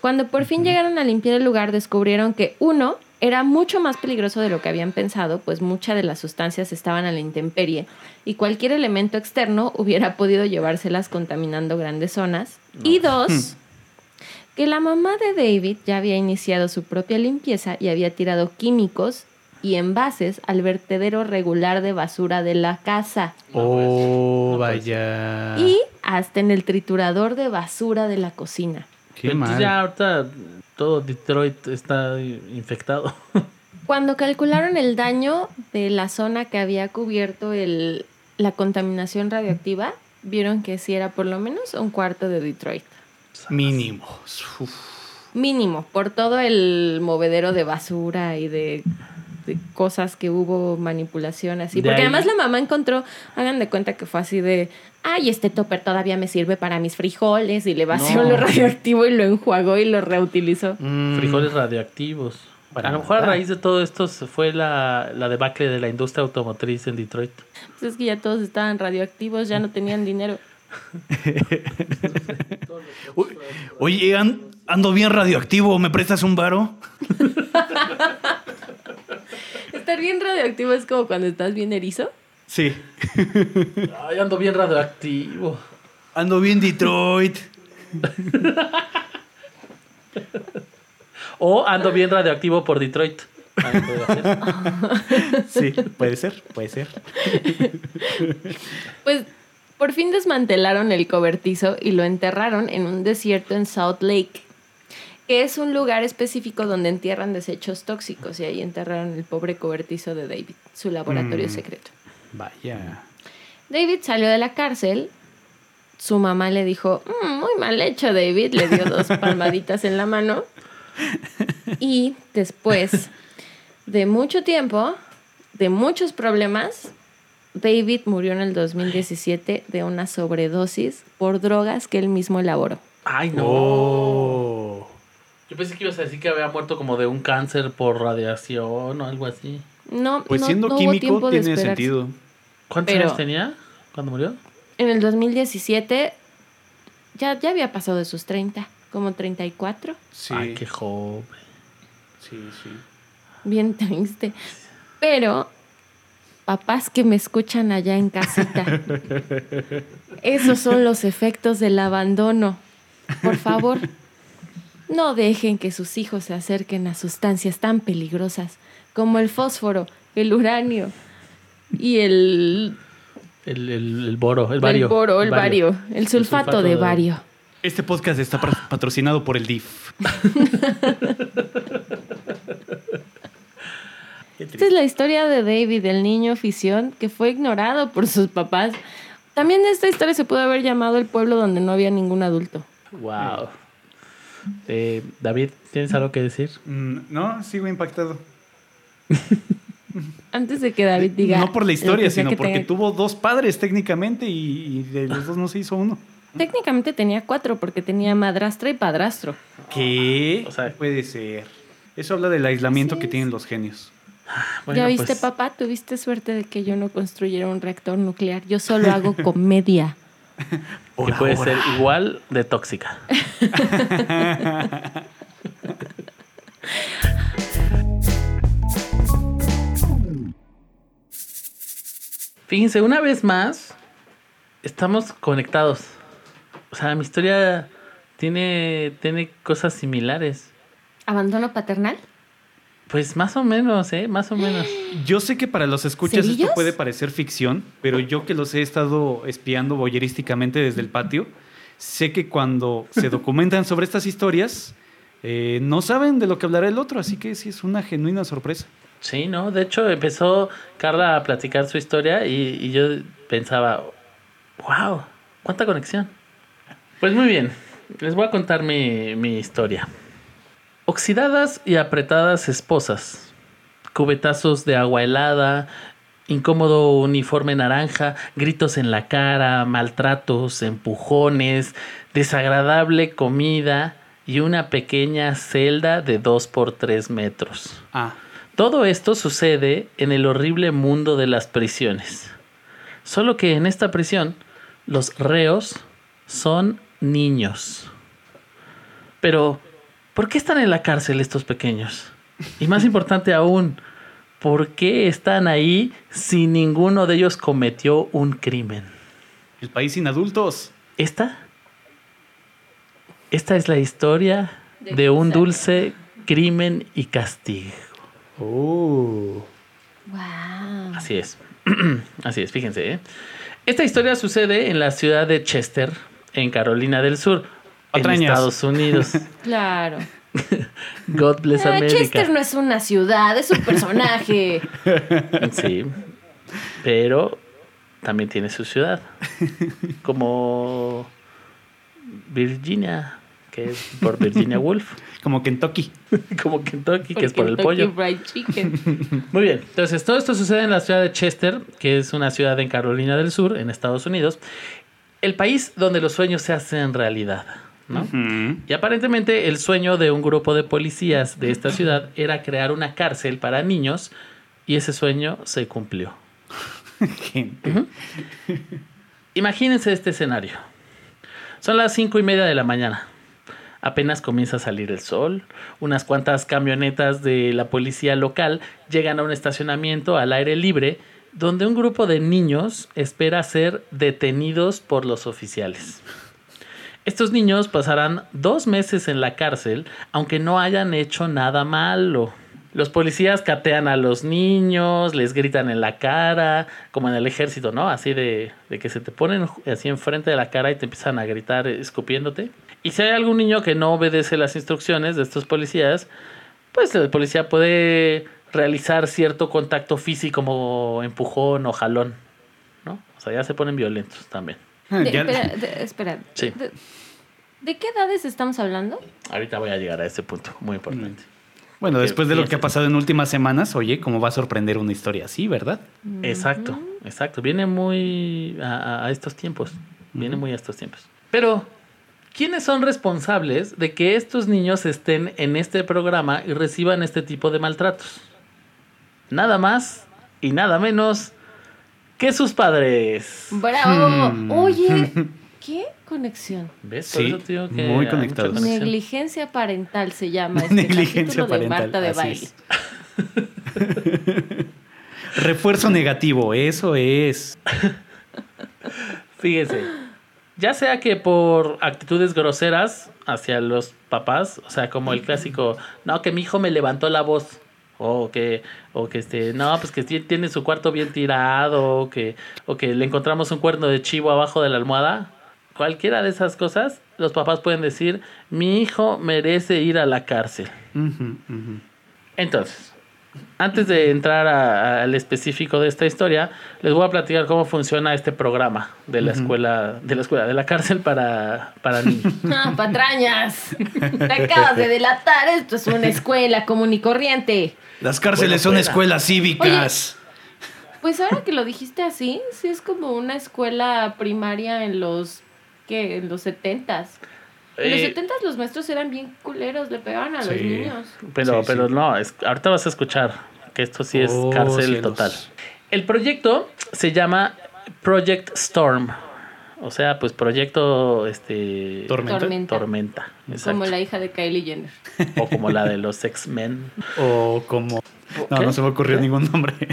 Cuando por fin llegaron a limpiar el lugar, descubrieron que uno era mucho más peligroso de lo que habían pensado, pues muchas de las sustancias estaban a la intemperie y cualquier elemento externo <laughs> hubiera podido llevárselas contaminando grandes zonas. Y dos, que la mamá de David ya había iniciado su propia limpieza y había tirado químicos y envases al vertedero regular de basura de la casa Oh, No vaya. y hasta en el triturador de basura de la cocina. Qué Entonces mal. ya ahorita todo Detroit está infectado. <laughs> Cuando calcularon el daño de la zona que había cubierto el, la contaminación radioactiva, vieron que sí era por lo menos un cuarto de Detroit. Mínimo. Uf. Mínimo, por todo el movedero de basura y de, de cosas que hubo manipulación así. De Porque ahí- además la mamá encontró, hagan de cuenta que fue así de, ay, este topper todavía me sirve para mis frijoles y le vació No. lo radioactivo y lo enjuagó y lo reutilizó. Mm. Frijoles radioactivos. A lo mejor a raíz de todo esto se fue la, la debacle de la industria automotriz en Detroit. Pues es que ya todos estaban radioactivos, ya no tenían dinero. <laughs> Oye, an- ando bien radioactivo, ¿me prestas un varo? <laughs> Estar bien radioactivo es como cuando estás bien erizo. Sí. Ay, ando bien radioactivo. Ando bien Detroit. O ando bien radioactivo por Detroit. Sí, puede ser, puede ser. Pues por fin desmantelaron el cobertizo y lo enterraron en un desierto en South Lake, que es un lugar específico donde entierran desechos tóxicos y ahí enterraron el pobre cobertizo de David, su laboratorio Mm. secreto. Vaya. David salió de la cárcel. Su mamá le dijo, "Mm, muy mal hecho David, le dio dos <laughs> palmaditas en la mano. Y después de mucho tiempo, de muchos problemas, David murió en el 2017 de una sobredosis por drogas que él mismo elaboró. Ay, no. Oh. Yo pensé que ibas a decir que había muerto como de un cáncer por radiación o algo así. No, Pues no- siendo no químico tiene sentido. ¿Cuántos Pero- años tenía cuando murió? En el 2017 ya, ya había pasado de sus 30, como 34. Sí. Ay, qué joven. Sí, sí. Bien triste. Pero, papás que me escuchan allá en casita, <laughs> esos son los efectos del abandono. Por favor, <laughs> no dejen que sus hijos se acerquen a sustancias tan peligrosas como el fósforo, el uranio y el, El, el, el boro, el el bario. boro, el bario, el sulfato de bario. Este podcast está patrocinado por el DIF. <laughs> Esta es la historia de David, el niño fisión, que fue ignorado por sus papás. También esta historia se puede haber llamado el pueblo donde no había ningún adulto. Wow. Eh, David, ¿tienes algo que decir? Mm, no, sigo impactado. Antes de que David diga. no por la historia, sino que porque tenga- tuvo dos padres técnicamente y, y de los dos no se hizo uno. Técnicamente tenía cuatro porque tenía madrastra y padrastro. ¿Qué? O sea- puede ser. Eso habla del aislamiento que tienen los genios. Bueno, ¿Ya viste, pues, papá? Tuviste suerte de que yo no construyera un reactor nuclear. Yo solo hago comedia. <laughs> Que puede ser igual de tóxica. <laughs> Fíjense, una vez más, estamos conectados. O sea, mi historia tiene, tiene cosas similares. ¿Abandono paternal? Pues más o menos, ¿eh? Más o menos. Yo sé que para los escuchas esto puede parecer ficción, pero yo que los he estado espiando voyerísticamente desde el patio, sé que cuando se <laughs> documentan sobre estas historias, eh, no saben de lo que hablará el otro, así que sí es una genuina sorpresa. Sí, ¿no? De hecho, empezó Carla a platicar su historia y, y yo pensaba, wow, cuánta conexión. Pues muy bien, les voy a contar mi, mi historia. Oxidadas y apretadas esposas, cubetazos de agua helada, incómodo uniforme naranja, gritos en la cara, maltratos, empujones, desagradable comida y una pequeña celda de 2 por 3 metros. Ah, Todo esto sucede en el horrible mundo de las prisiones. Solo que en esta prisión los reos son niños. Pero, ¿por qué están en la cárcel estos pequeños? Y más importante aún, ¿por qué están ahí si ninguno de ellos cometió un crimen? el país sin adultos. Esta, esta es la historia De de un dulce crimen y castigo. Oh. ¡Wow! Así es. <clears throat> Así es, fíjense. ¿eh? Esta historia sucede en la ciudad de Chester, en Carolina del Sur. En. Estados Unidos. <laughs> Claro. <laughs> God bless Ah, America. Chester no es una ciudad, es un personaje. <laughs> Sí. Pero también tiene su ciudad. Como Virginia, que es por Virginia Woolf. Como Kentucky. Como Kentucky, que es por el pollo. Fried Chicken. Muy bien, entonces todo esto sucede en la ciudad de Chester, que es una ciudad en Carolina del Sur, en Estados Unidos, el país donde los sueños se hacen realidad. Y aparentemente el sueño de un grupo de policías de esta ciudad era crear una cárcel para niños y ese sueño se cumplió. Gente. Imagínense este escenario. Son las cinco y media de la mañana. Apenas comienza a salir el sol. Unas cuantas camionetas de la policía local llegan a un estacionamiento al aire libre donde un grupo de niños espera ser detenidos por los oficiales. Estos niños pasarán dos meses en la cárcel aunque no hayan hecho nada malo. Los policías catean a los niños, les gritan en la cara, como en el ejército, ¿no? Así de, de que se te ponen así enfrente de la cara y te empiezan a gritar escupiéndote. Y si hay algún niño que no obedece las instrucciones de estos policías, pues el policía puede realizar cierto contacto físico como empujón o jalón, ¿no? O sea, ya se ponen violentos también. De- Ya- espera, de- espera. Sí. De, ¿de qué edades estamos hablando? Ahorita voy a llegar a ese punto, muy importante. Bueno, después de lo que ha pasado en últimas semanas, oye, ¿cómo va a sorprender una historia así, verdad? Exacto, exacto. Viene muy a, a- a estos tiempos. Viene muy a estos tiempos. Pero, ¿quiénes son responsables de que estos niños estén en este programa y reciban este tipo de maltratos? Nada más y nada menos que sus padres. ¡Bravo! Hmm. Oye, <laughs> ¿qué conexión? ¿Ves? Sí, Por eso te digo que muy conectados. Negligencia parental se llama este Negligencia capítulo de Marta de Baile. <laughs> Refuerzo negativo, eso es. Fíjese, ya sea que por actitudes groseras hacia los papás, o sea, como el clásico, no, que mi hijo me levantó la voz, o que, o que este, no, pues que tiene su cuarto bien tirado, o que, o que le encontramos un cuerno de chivo abajo de la almohada, cualquiera de esas cosas, los papás pueden decir, mi hijo merece ir a la cárcel. Entonces, antes de entrar a- al específico de esta historia, les voy a platicar cómo funciona este programa de la escuela, de la escuela, de la cárcel para, para niños. <laughs> ¡Ah, patrañas! Te acabas de delatar. Esto es una escuela común y corriente. Las cárceles Bueno, son fuera. escuelas cívicas. Pues ahora que lo dijiste así, sí es como una escuela primaria en los ¿qué? En los setentas. En los Eh, setentas los maestros eran bien culeros, le pegaban a los niños. pero, Sí, pero sí. no, es- ahorita vas a escuchar que esto sí es Oh, cárcel cielos. total. El proyecto se llama Project Storm. O sea, pues proyecto este Tormenta. Tormenta. Como la hija de Kylie Jenner. o como la de los X-Men. O como. No, ¿Qué? no se me ocurrió ningún nombre. <laughs>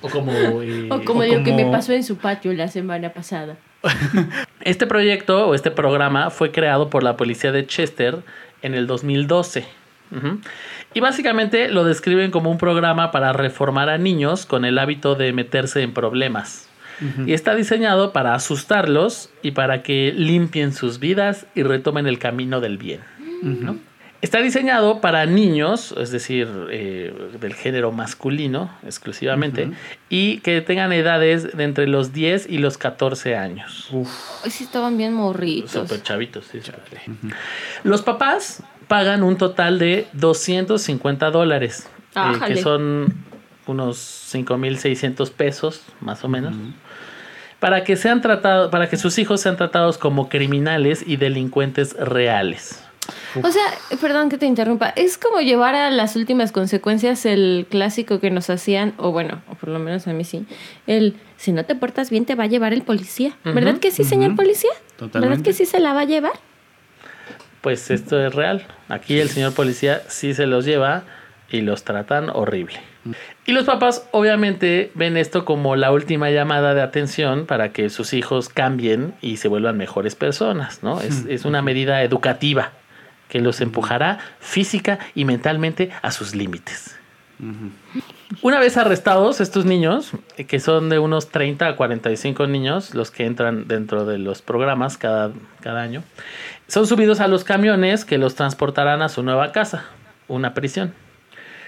O como eh, O como o lo que me pasó en su patio la semana pasada. <laughs> Este proyecto o este programa fue creado por la policía de Chester en el 2012. Ujú. Y básicamente lo describen como un programa para reformar a niños con el hábito de meterse en problemas. Y está diseñado para asustarlos y para que limpien sus vidas y retomen el camino del bien. ¿no? Está diseñado para niños, es decir, eh, del género masculino exclusivamente, y que tengan edades de entre los 10 y los 14 años. Hoy sí estaban bien morritos. Súper chavitos, sí. súper. Los papás pagan un total de 250 dólares, eh, que son unos 5.600 pesos, más o menos, para que sean tratados, para que sus hijos sean tratados como criminales y delincuentes reales. O sea, perdón que te interrumpa, es como llevar a las últimas consecuencias el clásico que nos hacían, o bueno, o por lo menos a mí sí, el si no te portas bien te va a llevar el policía. ¿Verdad que sí, señor policía? ¿Verdad Totalmente. que sí se la va a llevar? Pues esto es real. Aquí el señor policía sí se los lleva y los tratan horrible. Y los papás obviamente ven esto como la última llamada de atención para que sus hijos cambien y se vuelvan mejores personas, ¿no? Es, es una medida educativa que los empujará física y mentalmente a sus límites. Una vez arrestados estos niños, que son de unos 30 a 45 niños, los que entran dentro de los programas cada, cada año, son subidos a los camiones que los transportarán a su nueva casa, una prisión.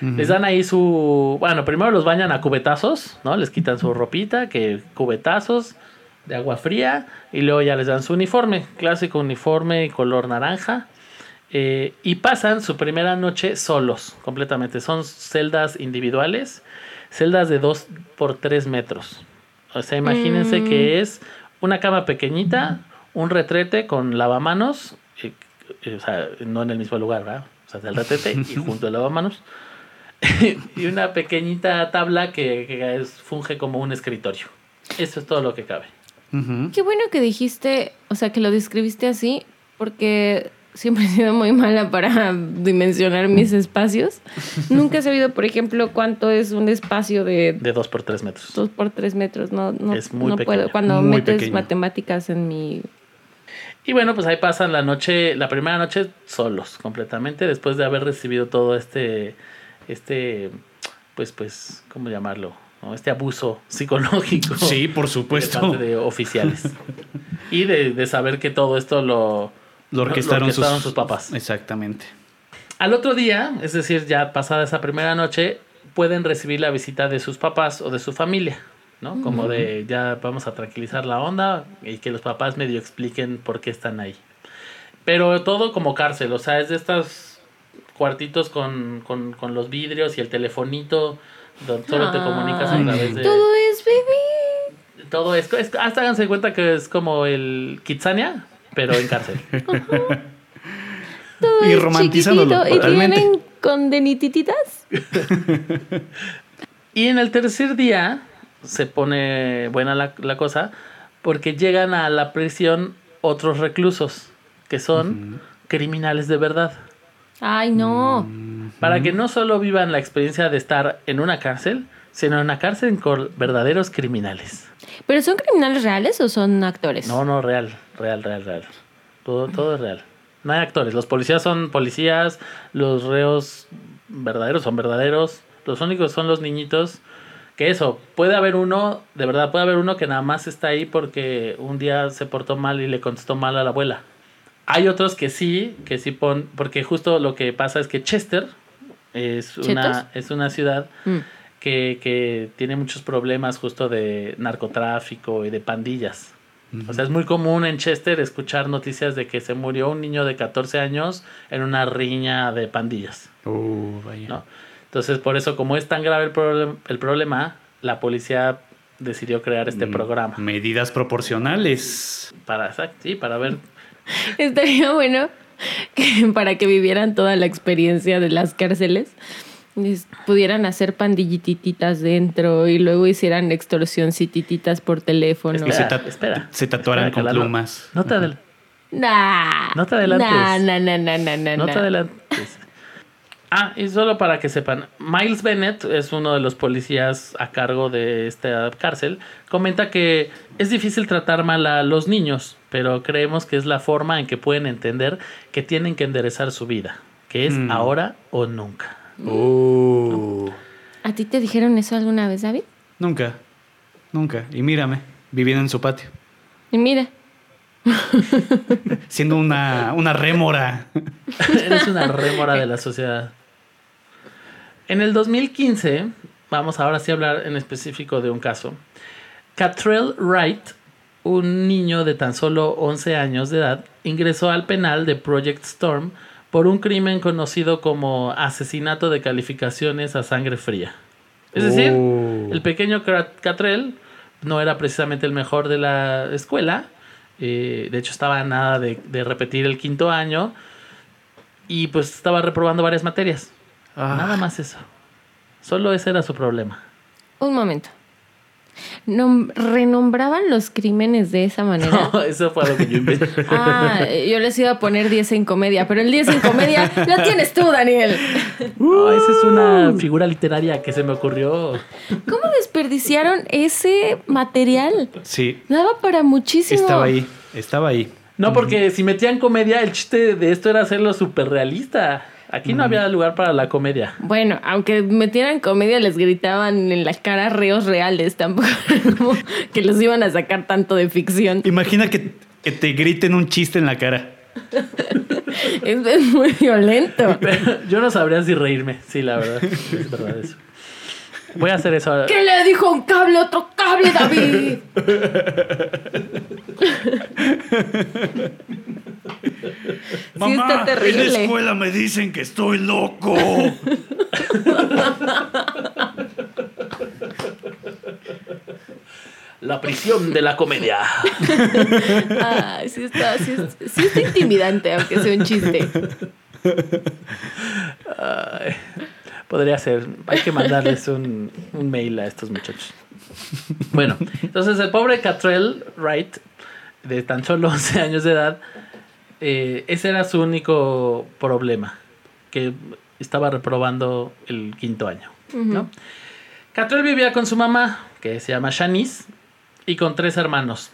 Les dan ahí su... Bueno, primero los bañan a cubetazos, ¿no? Les quitan su ropita, que cubetazos de agua fría, y luego ya les dan su uniforme, clásico uniforme color naranja. eh, y pasan su primera noche solos, completamente. Son celdas individuales, celdas de 2 por 3 metros. O sea, imagínense Mm. que es una cama pequeñita, un retrete con lavamanos, eh, eh, o sea, no en el mismo lugar, ¿verdad? O sea, del retrete y <laughs> junto al lavamanos. <laughs> y una pequeñita tabla que, que es- funge como un escritorio. Eso es todo lo que cabe. Ujú. Qué bueno que dijiste, o sea, que lo describiste así, porque siempre he sido muy mala para dimensionar mis espacios. Nunca he sabido, por ejemplo, cuánto es un espacio de De 2 por 3 metros. dos por tres metros. No, no, Es muy no pequeño, puedo. Cuando muy metes pequeño. matemáticas en mi... Y bueno, pues ahí pasan la noche, la primera noche solos, completamente, después de haber recibido todo este, este, pues, pues, ¿cómo llamarlo? ¿No? Este abuso psicológico. <laughs> Sí, por De supuesto. parte de oficiales. y de, de saber que todo esto lo, Lo orquestaron, orquestaron sus... sus papás. Exactamente. Al otro día, es decir, ya pasada esa primera noche, pueden recibir la visita de sus papás o de su familia, ¿no? Como de ya vamos a tranquilizar la onda y que los papás medio expliquen por qué están ahí. Pero todo como cárcel, o sea, es de estos cuartitos con, con, con los vidrios y el telefonito donde solo te comunicas a través de... Todo es bebé. Todo es, es- hasta háganse cuenta que es como el Kitsania, pero en cárcel. <laughs> <laughs> Todo Y es romantizándolo. ¿Y tienen condenitititas? <laughs> Y en el tercer día se pone buena la, la cosa porque llegan a la prisión otros reclusos que son criminales de verdad. Ay, no. Para que no solo vivan la experiencia de estar en una cárcel, sino en una cárcel con verdaderos criminales. ¿Pero son criminales reales o son actores? No, no, real, real, real, real. Todo, todo es real. No hay actores. Los policías son policías, los reos verdaderos son verdaderos. Los únicos son los niñitos. Que eso, puede haber uno, de verdad, puede haber uno que nada más está ahí porque un día se portó mal y le contestó mal a la abuela. Hay otros que sí, que sí pon, porque justo lo que pasa es que Chester es una, es una ciudad Mm. que, que tiene muchos problemas justo de narcotráfico y de pandillas. O sea, es muy común en Chester escuchar noticias de que se murió un niño de 14 años en una riña de pandillas, Oh, vaya. ¿no? Entonces, por eso, como es tan grave el, problem- el problema, la policía decidió crear este Mm, programa Medidas proporcionales. para, sí, para ver <laughs> Estaría bueno que para que vivieran toda la experiencia de las cárceles, les pudieran hacer pandillititas dentro y luego hicieran extorsioncititas por teléfono. Espera, se, ta- espera, se tatuaran espera, con plumas. No te, adel- Nah, No te adelantes. Nah, nah, nah, nah, nah, nah, no te adelantes. Ah, y solo para que sepan, Miles Bennett es uno de los policías a cargo de esta cárcel. Comenta que es difícil tratar mal a los niños, pero creemos que es la forma en que pueden entender que tienen que enderezar su vida, que es Mm. ahora o nunca. Oh. ¿A ti te dijeron eso alguna vez, David? Nunca. Nunca. Y mírame, viviendo en su patio. Y mira, <laughs> Siendo una, una rémora. <laughs> Eres una rémora de la sociedad. En el 2015, vamos ahora sí a hablar en específico de un caso. Catrell Wright, un niño de tan solo 11 años de edad, ingresó al penal de Project Storm por un crimen conocido como asesinato de calificaciones a sangre fría. Es decir, Oh. el pequeño Catrell no era precisamente el mejor de la escuela. eh, de hecho, estaba a nada de, de repetir el quinto año. Y pues estaba reprobando varias materias. Ah. Nada más eso. Solo ese era su problema. un momento. Nom- ¿Renombraban los crímenes de esa manera? <laughs> No, eso fue lo que yo inventé. <laughs> Ah, yo les iba a poner 10 en comedia, pero el 10 en comedia lo tienes tú, Daniel. No, <laughs> esa es una figura literaria que se me ocurrió. ¿Cómo desperdiciaron ese material? Sí. Daba para muchísimo. Estaba ahí. Estaba ahí. No, porque si metían comedia, el chiste de esto era hacerlo súper realista. Aquí no había lugar para la comedia. Bueno, aunque metieran comedia, les gritaban en la cara reos reales. Tampoco <laughs> era como que los iban a sacar tanto de ficción. Imagina que, que te griten un chiste en la cara. Es, es muy violento. Pero <laughs> yo no sabría si reírme. Sí, la verdad. Es verdad eso. Voy a hacer eso. ahora. ¿Qué le dijo un cable a otro cable, David? <laughs> sí, está terrible. escuela me dicen que estoy loco. La prisión de la comedia. Ay, sí está, sí, es- sí está intimidante, aunque sea un chiste. Ay, podría ser. Hay que mandarles un, un mail a estos muchachos. Bueno, entonces el pobre Catrell Wright, de tan solo <laughs> 11 años de edad, eh, ese era su único problema, que estaba reprobando el quinto año. ¿no? Catrell vivía con su mamá, que se llama Shanice, y con tres hermanos.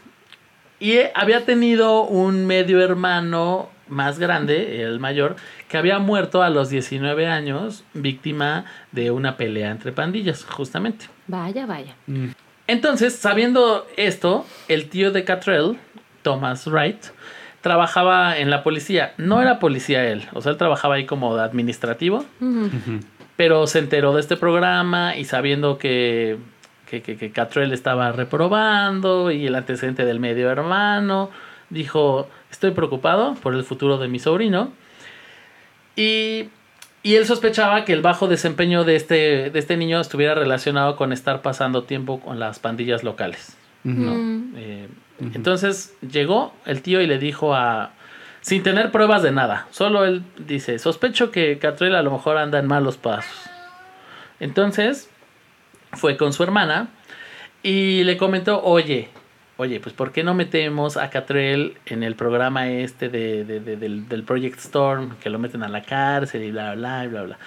Y había tenido un medio hermano más grande, el mayor, que había muerto a los 19 años, víctima de una pelea entre pandillas, justamente. Vaya, vaya. Entonces, sabiendo esto, el tío de Catrell, Thomas Wright, trabajaba en la policía. No era policía él, o sea, él trabajaba ahí como administrativo, pero se enteró de este programa y sabiendo que, que, que, que Catrell estaba reprobando y el antecedente del medio hermano, dijo, estoy preocupado por el futuro de mi sobrino. Y, y él sospechaba que el bajo desempeño de este, de este niño estuviera relacionado con estar pasando tiempo con las pandillas locales. ¿no? Mm. Eh, Entonces llegó el tío y le dijo a... Sin tener pruebas de nada. Solo él dice, sospecho que Catrell a lo mejor anda en malos pasos. Entonces fue con su hermana y le comentó, oye, oye, pues ¿por qué no metemos a Catrell en el programa este de, de- de- del, del Project Storm? Que lo meten a la cárcel y bla, bla, bla, bla.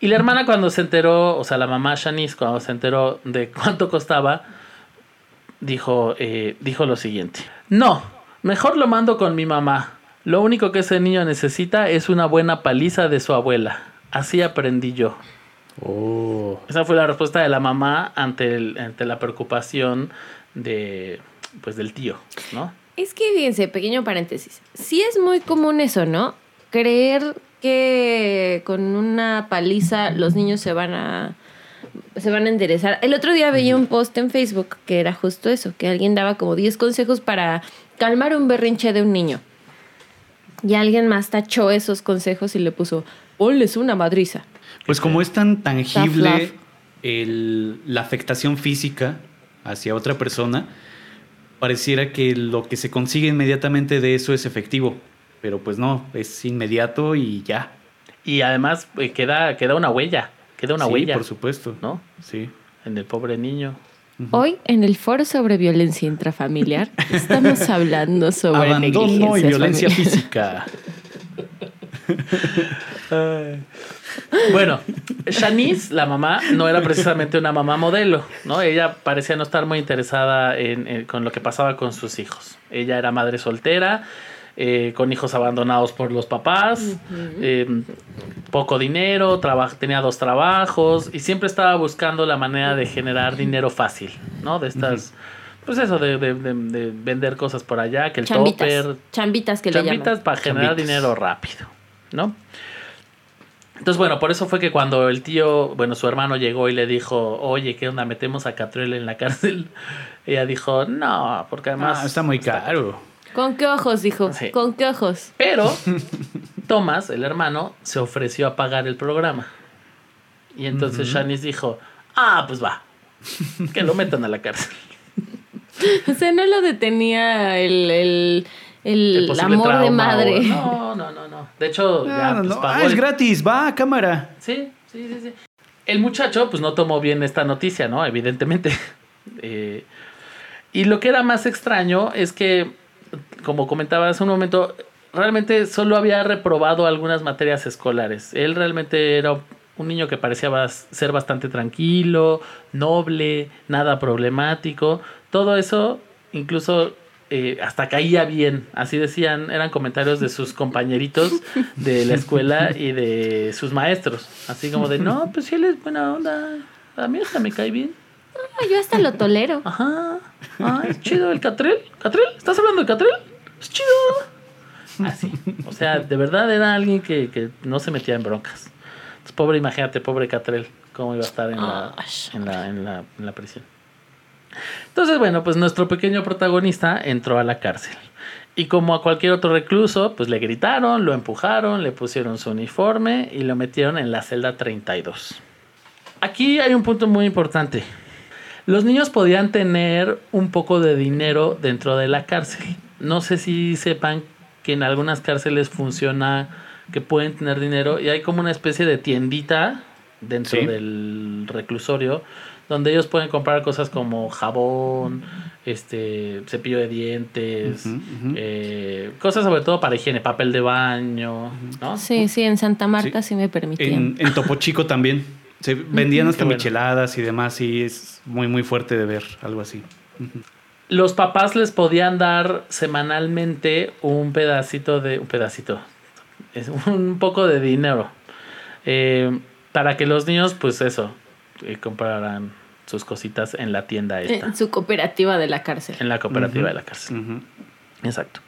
Y la hermana cuando se enteró, o sea, la mamá Shanice cuando se enteró de <laughs> cuánto costaba, dijo, eh, dijo lo siguiente. No, mejor lo mando con mi mamá. Lo único que ese niño necesita es una buena paliza de su abuela. Así aprendí yo. Oh. Esa fue la respuesta de la mamá ante, el- ante la preocupación de, pues, del tío, ¿no? Es que fíjense, pequeño paréntesis. Sí es muy común eso, ¿no? Creer que con una paliza los niños se van a se van a enderezar. El otro día veía un post en Facebook que era justo eso, que alguien daba como 10 consejos para calmar un berrinche de un niño. Y alguien más tachó esos consejos y le puso, ponles una madriza. Pues como es tan tangible el- la afectación física hacia otra persona, pareciera que lo que se consigue inmediatamente de eso es efectivo. Pero pues no, es inmediato y ya. Y además eh, queda, queda una huella, queda una Sí, huella, por supuesto. ¿no? Sí. En el pobre niño. Hoy en el foro sobre violencia intrafamiliar estamos hablando sobre Abandono y violencia física. <laughs> Bueno, Shanice, la mamá, no era precisamente una mamá modelo, ¿no? Ella parecía no estar muy interesada en, en- con lo que pasaba con sus hijos. Ella era madre soltera, eh, con hijos abandonados por los papás, eh, poco dinero, tenía dos trabajos y siempre estaba buscando la manera de generar dinero fácil, ¿no? De estas, pues eso, de, de- de- de vender cosas por allá, que el Chambitas, topper, chambitas que chambitas le llaman. para generar Chambitas. dinero rápido, ¿no? Entonces, bueno, por eso fue que cuando el tío, bueno, su hermano llegó y le dijo, oye, ¿qué onda? ¿Metemos a Catrell en la cárcel? <laughs> Ella dijo, no, porque además... Ah, está muy caro. ¿Con qué ojos, dijo? Sí. ¿Con qué ojos? Pero <laughs> Thomas, el hermano, se ofreció a pagar el programa. Y entonces Shanice dijo, ah, pues va, que lo metan a la cárcel. <laughs> O sea, no lo detenía el, el, el amor de madre. o- <laughs> No, no, no, no. De hecho, ya Ah, no, pues, no. pagó Ah, es el- gratis, va a cámara. Sí, sí, sí, sí. El muchacho, pues no tomó bien esta noticia, ¿no? Evidentemente. <laughs> Eh, y lo que era más extraño es que, como comentaba hace un momento, realmente solo había reprobado algunas materias escolares. Él realmente era un niño que parecía bas- ser bastante tranquilo, noble, nada problemático. Todo eso, incluso eh, hasta caía bien. Así decían, eran comentarios de sus compañeritos de la escuela y de sus maestros. Así como de, no, pues si él es buena onda. A mí hasta me cae bien. Ah, yo hasta lo tolero. Ajá. Ah, es chido el Catrel. ¿Catrel? ¿Estás hablando de Catrel? Es chido. Así. O sea, de verdad era alguien que, que no se metía en broncas. Entonces, pobre, imagínate, pobre Catrel, cómo iba a estar en la, Ay. en la, en la, en la prisión. Entonces, bueno, pues nuestro pequeño protagonista entró a la cárcel. Y como a cualquier otro recluso, pues le gritaron, lo empujaron, le pusieron su uniforme y lo metieron en la celda 32. Aquí hay un punto muy importante. Los niños podían tener un poco de dinero dentro de la cárcel. No sé si sepan que en algunas cárceles funciona que pueden tener dinero y hay como una especie de tiendita dentro Sí. del reclusorio donde ellos pueden comprar cosas como jabón, este cepillo de dientes, eh, cosas sobre todo para higiene, papel de baño, ¿no? Sí, sí, en Santa Marta sí, Sí. me permitían. En, en Topo Chico también. Se vendían hasta bueno. micheladas y demás y es muy muy fuerte de ver algo así. Los papás les podían dar semanalmente un pedacito de. Un pedacito. Es un poco de dinero. eh, para que los niños, pues eso, eh, compraran sus cositas en la tienda esta. En su cooperativa de la cárcel. En la cooperativa de la cárcel. Exacto.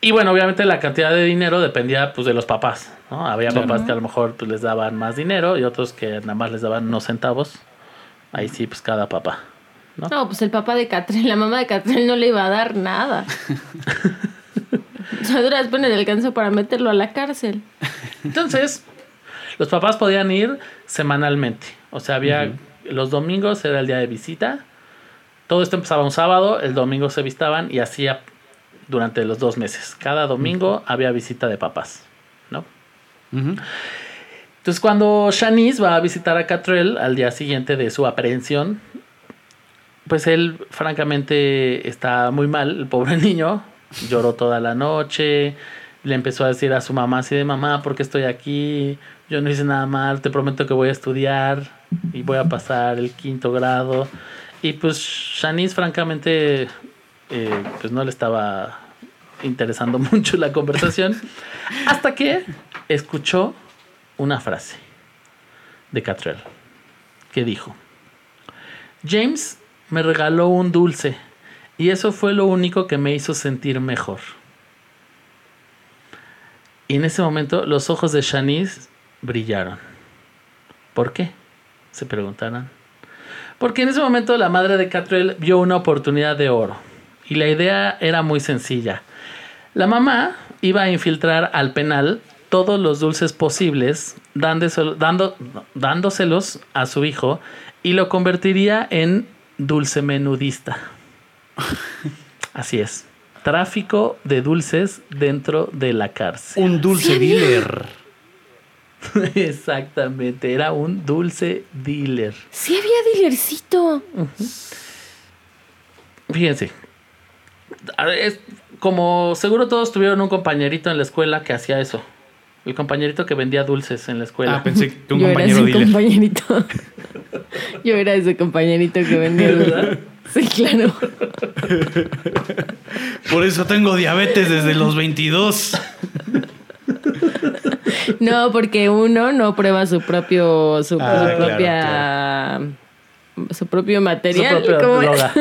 Y bueno, obviamente la cantidad de dinero dependía pues de los papás, ¿no? Había Claro. papás que a lo mejor pues, les daban más dinero y otros que nada más les daban unos centavos. Ahí sí, pues cada papá, ¿no? No, pues el papá de Catrel, la mamá de Catrel no le iba a dar nada. <laughs> O sea, duras le alcanzó para meterlo a la cárcel. Entonces, los papás podían ir semanalmente. O sea, había los domingos era el día de visita. Todo esto empezaba un sábado, el domingo se vistaban y hacía durante los dos meses. Cada domingo había visita de papás, ¿no? Entonces, cuando Shanice va a visitar a Catrell al día siguiente de su aprehensión, pues él, francamente, está muy mal, el pobre <laughs> niño. Lloró toda la noche. Le empezó a decir a su mamá así de mamá, ¿por qué estoy aquí? Yo no hice nada mal, te prometo que voy a estudiar y voy a pasar el quinto grado. Y pues Shanice, francamente, eh, pues no le estaba interesando <laughs> mucho la conversación. Hasta que escuchó una frase de Catrell que dijo: James me regaló un dulce y eso fue lo único que me hizo sentir mejor. Y en ese momento los ojos de Shanice brillaron. ¿Por qué? Se preguntarán. Porque en ese momento la madre de Catrell vio una oportunidad de oro. Y la idea era muy sencilla. La mamá iba a infiltrar al penal todos los dulces posibles, dándoselo- dando, dándoselos a su hijo y lo convertiría en dulce menudista. <laughs> Así es. Tráfico de dulces dentro de la cárcel. Un dulce dealer. <laughs> Exactamente, era un dulce dealer. Sí había dealercito. Fíjense. es como seguro todos tuvieron un compañerito en la escuela que hacía eso. El compañerito que vendía dulces en la escuela. Ah, pensé que un Yo era compañero ese dealer. compañerito. <laughs> Yo era ese compañerito que vendía ¿Verdad? Sí, claro. Por eso tengo diabetes desde los 22. <laughs> No, porque uno no prueba su propio su, Ah, su claro, propia su propio Su material. propia ¿cómo es? <laughs> droga.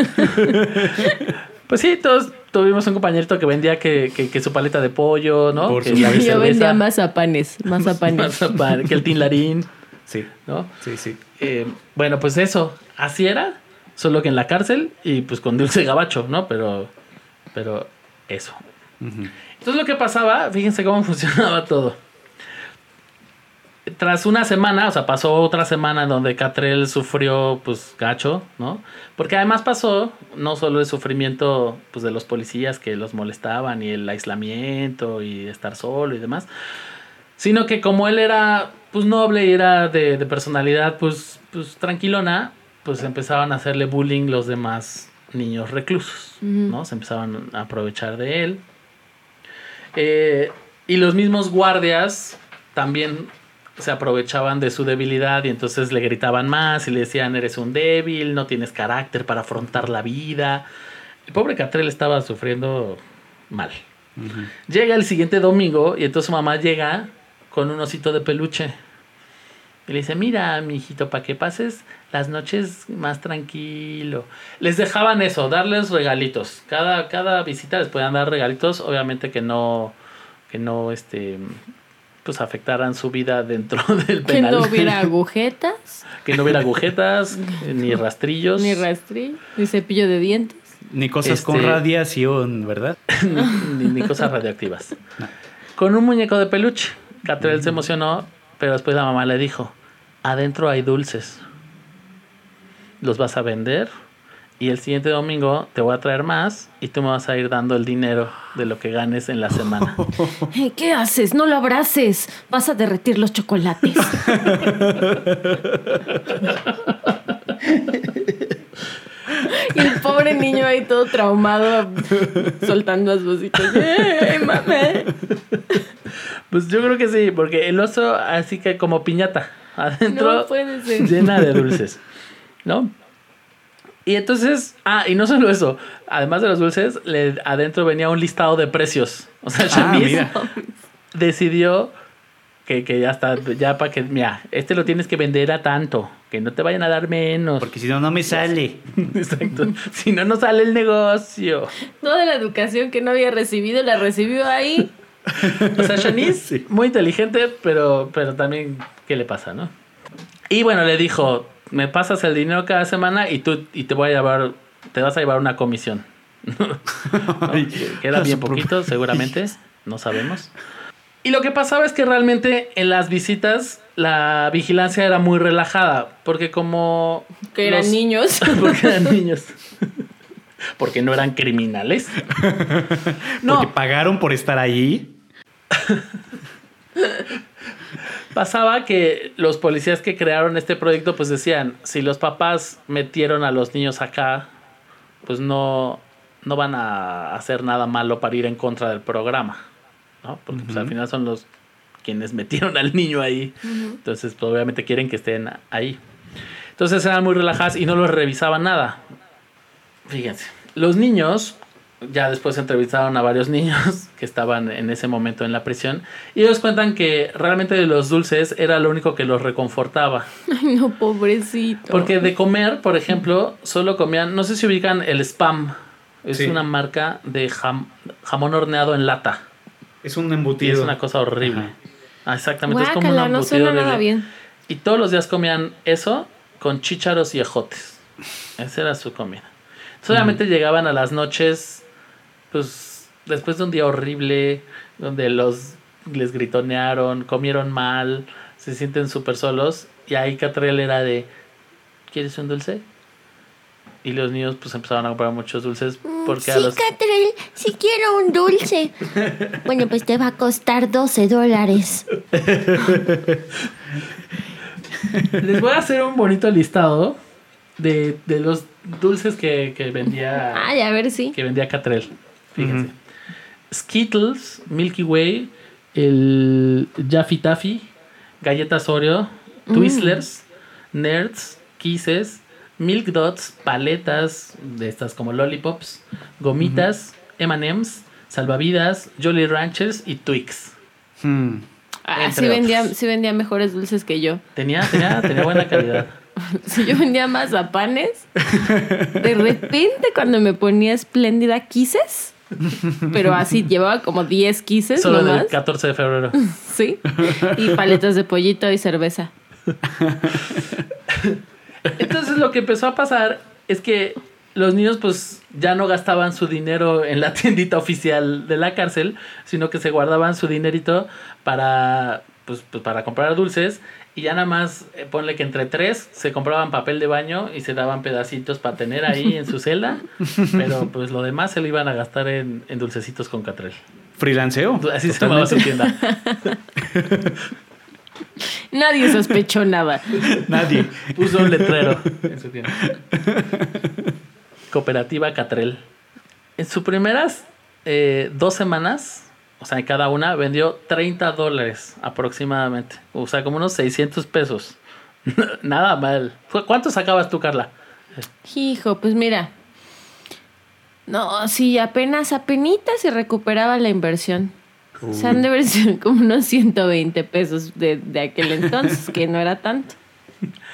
pues sí, todos tuvimos un compañerito que vendía que, que, que su paleta de pollo, ¿no? Por que la. Yo vendía <laughs> mazapanes, mazapanes. mazapán, que el tinlarín, Sí, ¿no? sí, sí. Eh, bueno, pues eso, así era, solo que en la cárcel y pues con dulce gabacho, ¿no? Pero, pero eso. Ujú. Entonces lo que pasaba, fíjense cómo <laughs> funcionaba todo. Tras una semana, o sea, pasó otra semana en donde Catrell sufrió, pues, gacho, ¿no? Porque además pasó no solo el sufrimiento, pues, de los policías que los molestaban y el aislamiento y estar solo y demás, sino que como él era, pues, noble y era de, de personalidad, pues, pues, tranquilona, pues empezaban a hacerle bullying los demás niños reclusos, ¿no? Se empezaban a aprovechar de él. Eh, y los mismos guardias también se aprovechaban de su debilidad y entonces le gritaban más y le decían eres un débil, no tienes carácter para afrontar la vida. El pobre Catrell estaba sufriendo mal. Llega el siguiente domingo y entonces su mamá llega con un osito de peluche. Y le dice, mira, mi hijito, para que pases las noches más tranquilo. Les dejaban eso, darles regalitos. Cada, cada visita les podían dar regalitos, obviamente que no, que no, este, pues afectaran su vida dentro <laughs> del Que penal. no hubiera <laughs> agujetas, que no hubiera agujetas, <laughs> ni rastrillos. ni rastrillo, ni cepillo de dientes. Ni cosas con Este- radiación, ¿verdad? ni, ni cosas radioactivas. Con un muñeco de peluche. Catrell se emocionó, pero después la mamá le dijo, adentro hay dulces. Los vas a vender y el siguiente domingo te voy a traer más y tú me vas a ir dando el dinero de lo que ganes en la semana. <laughs> Eh, ¿Qué haces? No lo abraces. Vas a derretir los chocolates. <laughs> y el pobre niño ahí todo traumado, soltando las vocitas. ¡Eh, mamá! Pues yo creo que sí, porque el oso así que como piñata, adentro No puede ser. llena de dulces, ¿no? Y entonces, ah, y no solo eso, además de los dulces, le, adentro venía un listado de precios. O sea, Ah, mira. decidió que, que ya está, ya para que, mira, este lo tienes que vender a tanto, que no te vayan a dar menos. Porque si no, no me sale. <laughs> Exacto. Si no, no sale el negocio. Toda la educación que no había recibido la recibió ahí. <laughs> O sea, Shanice, muy inteligente, pero, pero también, ¿qué le pasa, no? Y bueno, le dijo, me pasas el dinero cada semana y tú y te voy a llevar, te vas a llevar una comisión. ¿No? <laughs> Ay, Que- que era bien poquito, seguramente, no sabemos. Y lo que pasaba es que realmente en las visitas la vigilancia era muy relajada, porque como... Que eran los- niños. <laughs> Porque eran niños. Porque no eran criminales. <laughs> No, Porque pagaron por estar ahí. Pasaba que los policías que crearon este proyecto pues decían, si los papás metieron a los niños acá, pues no, no van a hacer nada malo para ir en contra del programa, ¿no? Porque pues, al final son los quienes metieron al niño ahí. Entonces pues, obviamente quieren que estén ahí. Entonces eran muy relajadas y no los revisaban nada. Fíjense, los niños, ya después entrevistaron a varios <laughs> niños que estaban en ese momento en la prisión y ellos cuentan que realmente los dulces era lo único que los reconfortaba. <laughs> Ay, no, pobrecito. Porque de comer, por ejemplo, solo comían, no sé si ubican el spam, es Sí. una marca de jam- jamón horneado en lata. Es un Y embutido. es una cosa horrible. Ajá. Ah, exactamente, es como un no embutido suena horrible. nada bien. Y todos los días comían eso con chícharos y ejotes. Esa era su comida. Solamente llegaban a las noches, pues después de un día horrible, donde los les gritonearon, comieron mal, se sienten súper solos. Y ahí Catrell era de, ¿quieres un dulce? Y los niños pues empezaron a comprar muchos dulces porque a sí, los... Si quiero un dulce. bueno, pues te va a costar 12 dólares. Les voy a hacer un bonito listado de, de los dulces que, que vendía... Ay, a ver si. que vendía Catrell. Fíjense. Skittles, Milky Way, el Jaffy Taffy, galletas Oreo, Twizzlers, Nerds, Kisses, Milk Dots, paletas de estas como lollipops, gomitas, M&M's, salvavidas, Jolly Ranchers y Twix. Hmm. Ah, sí vendía, sí vendía mejores dulces que yo. Tenía, tenía, tenía buena calidad. <laughs> Si yo vendía mazapanes, de repente cuando me ponía espléndida quises, pero así llevaba como 10 quises Solo nomás. del 14 de febrero. <laughs> Sí. Y paletas de pollito y cerveza. <laughs> Entonces lo que empezó a pasar es que los niños pues ya no gastaban su dinero en la <laughs> tiendita oficial de la cárcel, sino que se guardaban su dinerito para pues, pues, para comprar dulces y ya nada más eh, ponle que entre tres se compraban papel de baño y se daban pedacitos para tener ahí en su celda, <laughs> pero pues lo demás se lo iban a gastar en, en dulcecitos con Catrell. Freelanceo. Así se llamaba su tienda. <laughs> Nadie sospechó nada. Nadie. Puso un letrero en su tienda. Cooperativa Catrell. En sus primeras eh, dos semanas, o sea, en cada una, vendió 30 dólares aproximadamente. O sea, como unos 600 pesos. <laughs> Nada mal. ¿Cu- ¿Cuánto sacabas tú, Carla? Hijo, pues mira. No, sí, apenas, apenas se recuperaba la inversión. O sea, han de haber sido como unos 120 pesos de, de aquel entonces, que no era tanto.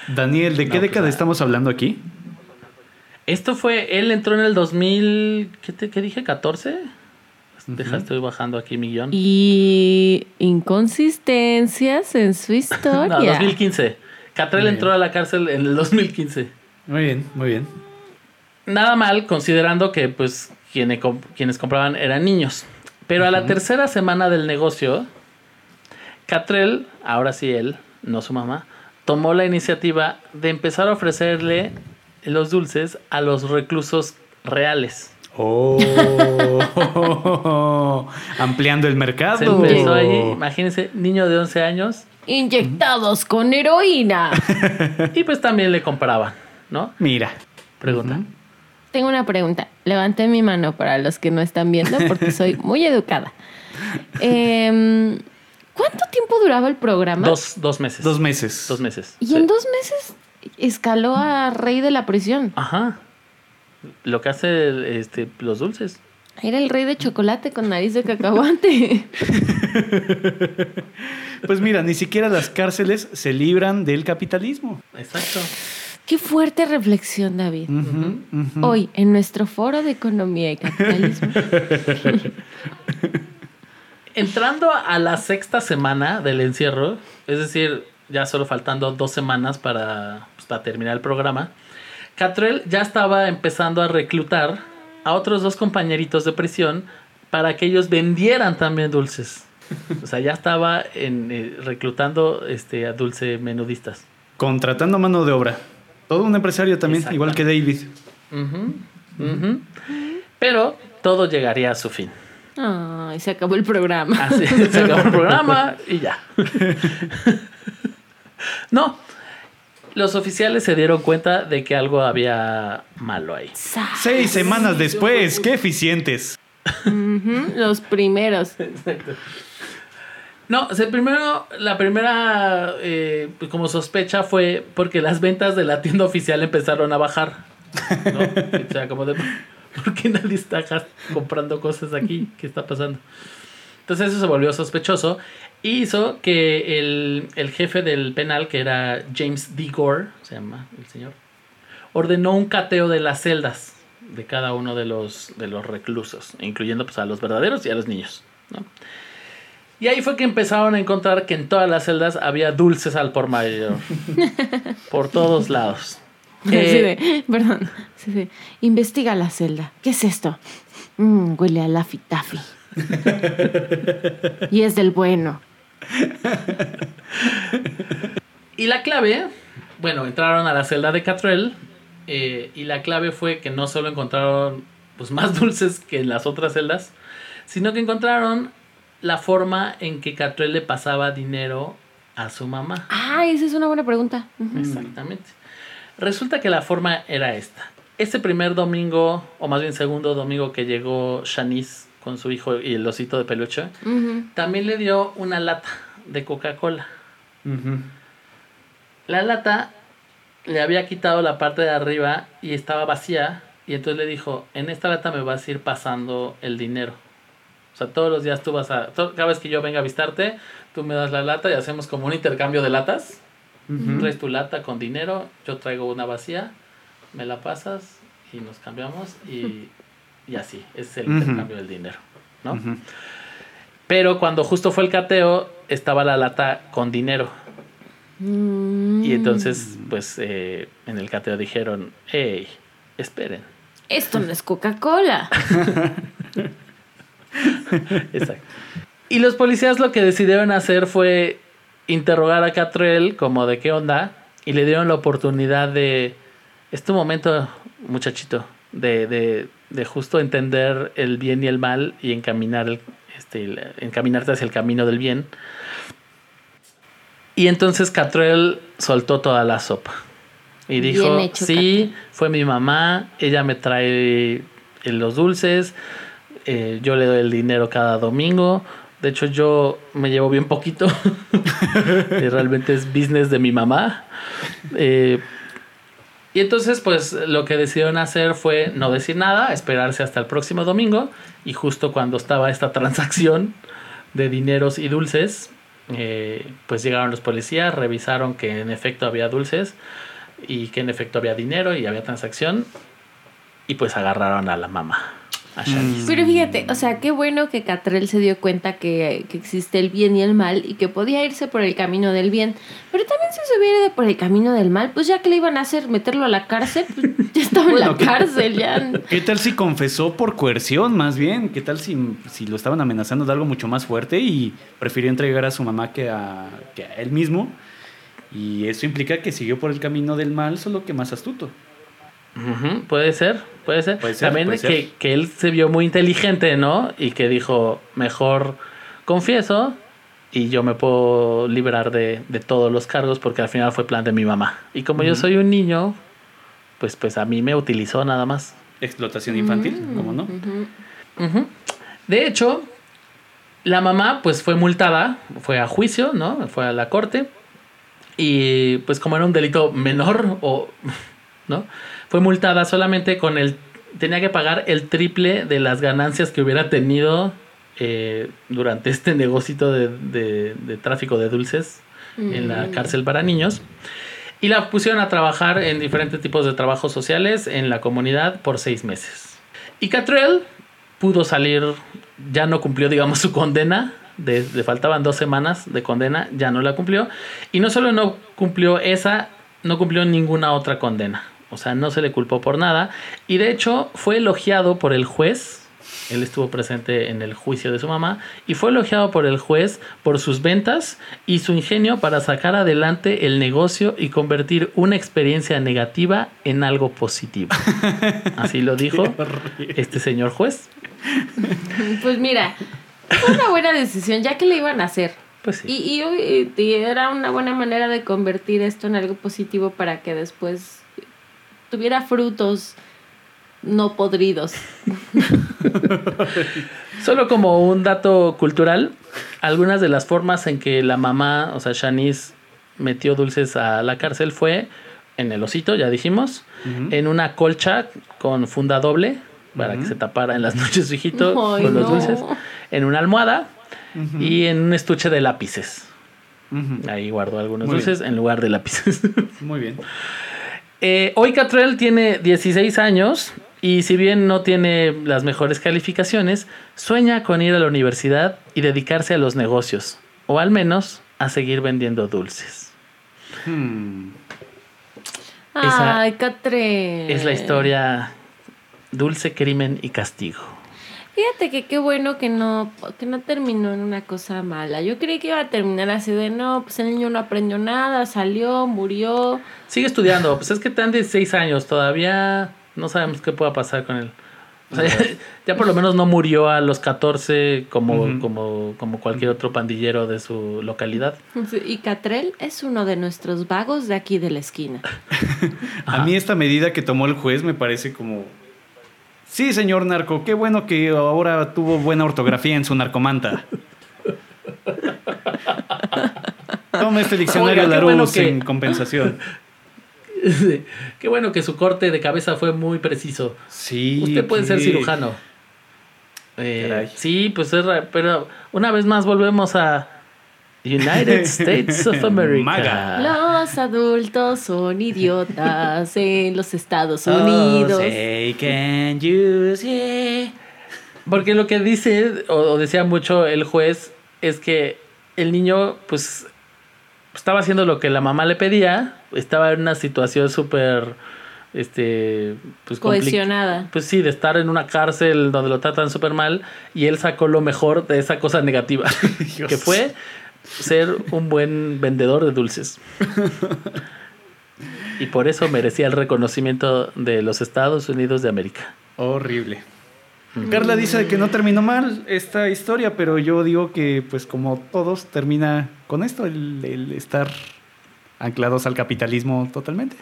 Daniel, ¿de qué No, pues, década estamos hablando aquí? Esto fue, él entró en el 2000, ¿qué, te, qué dije? ¿14? Deja, estoy bajando aquí mi guion. Y inconsistencias en su <laughs> historia. No, 2015. Catrell Muy entró a la cárcel en el 2015. Muy bien, muy bien. Nada mal, considerando que pues quienes, comp- quienes compraban eran niños. Pero a la tercera semana del negocio, Catrell, ahora sí él, no su mamá, tomó la iniciativa de empezar a ofrecerle los dulces a los reclusos reales. Oh, <laughs> ampliando el mercado. Se empezó ahí, imagínense, niño de 11 años, Inyectados con heroína. <laughs> y pues también le compraban, ¿no? Mira. Pregunta. Tengo una pregunta. Levanté mi mano para los que no están viendo porque soy <laughs> muy educada. Em, ¿Cuánto tiempo duraba el programa? Dos, dos meses. Dos meses. Dos meses. Y sí. en dos meses escaló a rey de la prisión. Ajá. Lo que hace este, los dulces. Era el rey de chocolate con nariz de cacahuate. <laughs> Pues mira, ni siquiera las cárceles se libran del capitalismo. Exacto. Qué fuerte reflexión, David. Hoy, en nuestro foro de economía y capitalismo. <laughs> Entrando a la sexta semana del encierro, es decir, ya solo faltando dos semanas para, pues, para terminar el programa, Catrell ya estaba empezando a reclutar a otros dos compañeritos de prisión para que ellos vendieran también dulces. O sea, ya estaba en, eh, reclutando este, a dulce menudistas. Contratando mano de obra. Todo un empresario también, igual que David. Pero todo llegaría a su fin. Ay, se acabó el programa. Así, se acabó el programa y ya. <laughs> No, los oficiales se dieron cuenta de que algo había malo ahí. Seis semanas después, qué eficientes. Los primeros. No, o sea, primero, la primera eh, pues, como sospecha fue porque las ventas de la tienda oficial empezaron a bajar. ¿no? <laughs> O sea, como de, ¿por qué nadie está comprando cosas aquí? ¿Qué está pasando? Entonces eso se volvió sospechoso y hizo que el, el jefe del penal, que era James D. Gore, se llama el señor, ordenó un cateo de las celdas de cada uno de los, de los reclusos, incluyendo pues, a los verdaderos y a los niños. ¿no? Y ahí fue que empezaron a encontrar que en todas las celdas había dulces al por mayor. <laughs> por todos lados. Eh, de- perdón. así de, investiga la celda. ¿Qué es esto? Mm, huele a Laffy Taffy. <laughs> y es del bueno. Y la clave, bueno, entraron a la celda de Catrell eh, y la clave fue que no solo encontraron pues, más <laughs> dulces que en las otras celdas, sino que encontraron la forma en que Catrell le pasaba dinero a su mamá. Ah, esa es una buena pregunta. Exactamente. Resulta que la forma era esta. Ese primer domingo, o más bien segundo domingo que llegó Shanice con su hijo y el osito de peluche, también le dio una lata de Coca-Cola. La lata le había quitado la parte de arriba y estaba vacía. Y entonces le dijo, en esta lata me vas a ir pasando el dinero. O sea, todos los días tú vas a... to- Cada vez que yo venga a visitarte, tú me das la lata y hacemos como un intercambio de latas. Ujú. Traes tu lata con dinero, yo traigo una vacía, me la pasas y nos cambiamos y, y así. Es el Ujú. intercambio del dinero, ¿no? Ujú. Pero cuando justo fue el cateo, estaba la lata con dinero. Mm. Y entonces, pues, eh, en el cateo dijeron, hey, esperen. Esto no es Coca-Cola. <laughs> <laughs> Exacto. Y los policías lo que decidieron hacer fue interrogar a Catrell como de qué onda y le dieron la oportunidad de, es tu momento, muchachito, de, de, de justo entender el bien y el mal y encaminar el, este, encaminarte hacia el camino del bien. Y entonces Catrell soltó toda la sopa. Y dijo, hecho, sí, fue mi mamá, ella me trae los dulces, eh, yo le doy el dinero cada domingo. De hecho, yo me llevo bien poquito. <laughs> realmente es business de mi mamá. Eh, Y entonces, pues lo que decidieron hacer fue no decir nada, esperarse hasta el próximo domingo. Y justo cuando estaba esta transacción de dineros y dulces, eh, pues llegaron los policías, revisaron que en efecto había dulces y que en efecto había dinero y había transacción. Y pues agarraron a la mamá. A Shanice. Pero fíjate, o sea, qué bueno que Catrell se dio cuenta que, que existe el bien y el mal y que podía irse por el camino del bien. Pero también si se hubiera ido por el camino del mal, pues ya que le iban a hacer meterlo a la cárcel, pues <laughs> ya estaba en la ¿qué- cárcel, ya. ¿Qué tal si confesó por coerción, más bien? ¿Qué tal si, si lo estaban amenazando de algo mucho más fuerte y prefirió entregar a su mamá que a, que a él mismo? Y eso implica que siguió por el camino del mal, solo que más astuto. Puede ser, puede ser. Puede ser, También puede que, ser. que él se vio muy inteligente, ¿no? Y que dijo, mejor confieso y yo me puedo librar de, de todos los cargos porque al final fue plan de mi mamá. Y como yo soy un niño, pues, pues a mí me utilizó nada más. Explotación infantil, Mm, ¿cómo no? De hecho, la mamá pues fue multada, fue a juicio, ¿no? Fue a la corte. Y pues como era un delito menor, o, ¿no? Fue multada solamente con el... Tenía que pagar el triple de las ganancias que hubiera tenido eh, durante <laughs> este negocio de, de- de tráfico de dulces en la Mm. cárcel para niños. Y la pusieron a trabajar en diferentes tipos de trabajos sociales en la comunidad por seis meses. Y Catrell pudo salir, ya no cumplió, digamos, su condena. de- le faltaban dos semanas de condena, ya no la cumplió. Y no solo no cumplió esa, no cumplió ninguna otra condena. O sea, no se le culpó por nada. Y de hecho fue elogiado por el juez. Él estuvo presente en el juicio de su mamá y fue elogiado por el juez por sus ventas y su ingenio para sacar adelante el negocio y convertir una experiencia negativa en algo positivo. <laughs> Así lo dijo este señor juez. Pues mira, fue una buena decisión, ya que le iban a hacer. Pues sí. Y, y- y era una buena manera de convertir esto en algo positivo para que después tuviera frutos no podridos. <laughs> Solo como un dato cultural, algunas de las formas en que la mamá, o sea, Shanice, metió dulces a la cárcel fue en el osito, ya dijimos, en una colcha con funda doble para que se tapara en las <laughs> noches su hijito Ay, con los no. dulces, en una almohada y en un estuche de lápices. Ahí guardó algunos Muy dulces en lugar de lápices. <laughs> Muy bien. Eh, hoy Catrell tiene 16 años y si bien no tiene las mejores calificaciones, sueña con ir a la universidad y dedicarse a los negocios, o al menos a seguir vendiendo dulces. Hmm. Esa Ay, Catre. Es la historia Dulce Crimen y Castigo. Fíjate que qué bueno que no, que no terminó en una cosa mala. Yo creí que iba a terminar así de no, pues el niño no aprendió nada, salió, murió. Sigue estudiando, pues es que están 16 años, todavía no sabemos qué pueda pasar con él. O sea, ya, <laughs> ya por lo menos no murió a los 14 como, como, como cualquier otro pandillero de su localidad. Y Catrell es uno de nuestros vagos de aquí de la esquina. <laughs> A mí esta medida que tomó el juez me parece como... Sí, señor narco, qué bueno que ahora tuvo buena ortografía en su narcomanta. Toma este diccionario Oiga, bueno que- en compensación. Qué bueno que su corte de cabeza fue muy preciso. Sí. Usted puede ser cirujano. Eh, sí, pues es pero una vez más volvemos a United <laughs> States of America. Maga. Los adultos son idiotas en los Estados Oh, Unidos. say, can you see? Porque lo que dice o, o decía mucho el juez es que el niño pues estaba haciendo lo que la mamá le pedía, estaba en una situación súper este pues Cohesionada. Pues sí, de estar en una cárcel donde lo tratan súper mal y él sacó lo mejor de esa cosa negativa, <laughs> que fue ser un buen vendedor de dulces. Y por eso merecía el reconocimiento de los Estados Unidos de América. Horrible. Carla dice que no terminó mal esta historia, pero yo digo que, pues como todos, termina con esto, el, el estar anclados al capitalismo totalmente.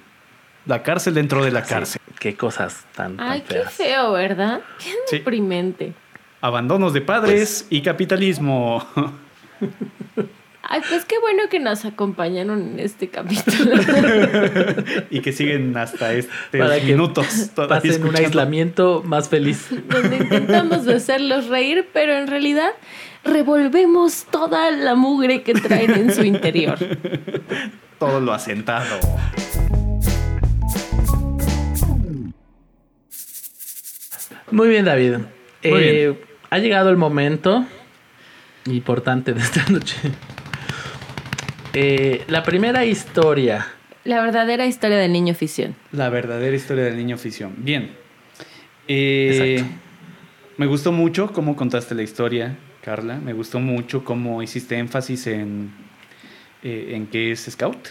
La cárcel dentro de la cárcel. Qué cosas tan, tan Ay, qué feas. feo, ¿verdad? Qué Sí. deprimente. Abandonos de padres y capitalismo. <laughs> Ay, pues qué bueno que nos acompañaron en este capítulo. <laughs> Y que siguen hasta estos Para que minutos Pasen un aislamiento más feliz. donde intentamos hacerlos reír, pero en realidad revolvemos toda la mugre que traen en su interior. <laughs> Todo lo asentado. Muy bien, David. Muy Eh, Ha llegado el momento importante de esta noche. Eh, la primera historia. La verdadera historia del niño ficción. La verdadera historia del niño ficción. Bien. Eh, Exacto. Me gustó mucho cómo contaste la historia, Carla. Me gustó mucho cómo hiciste énfasis en, eh, en que es scout.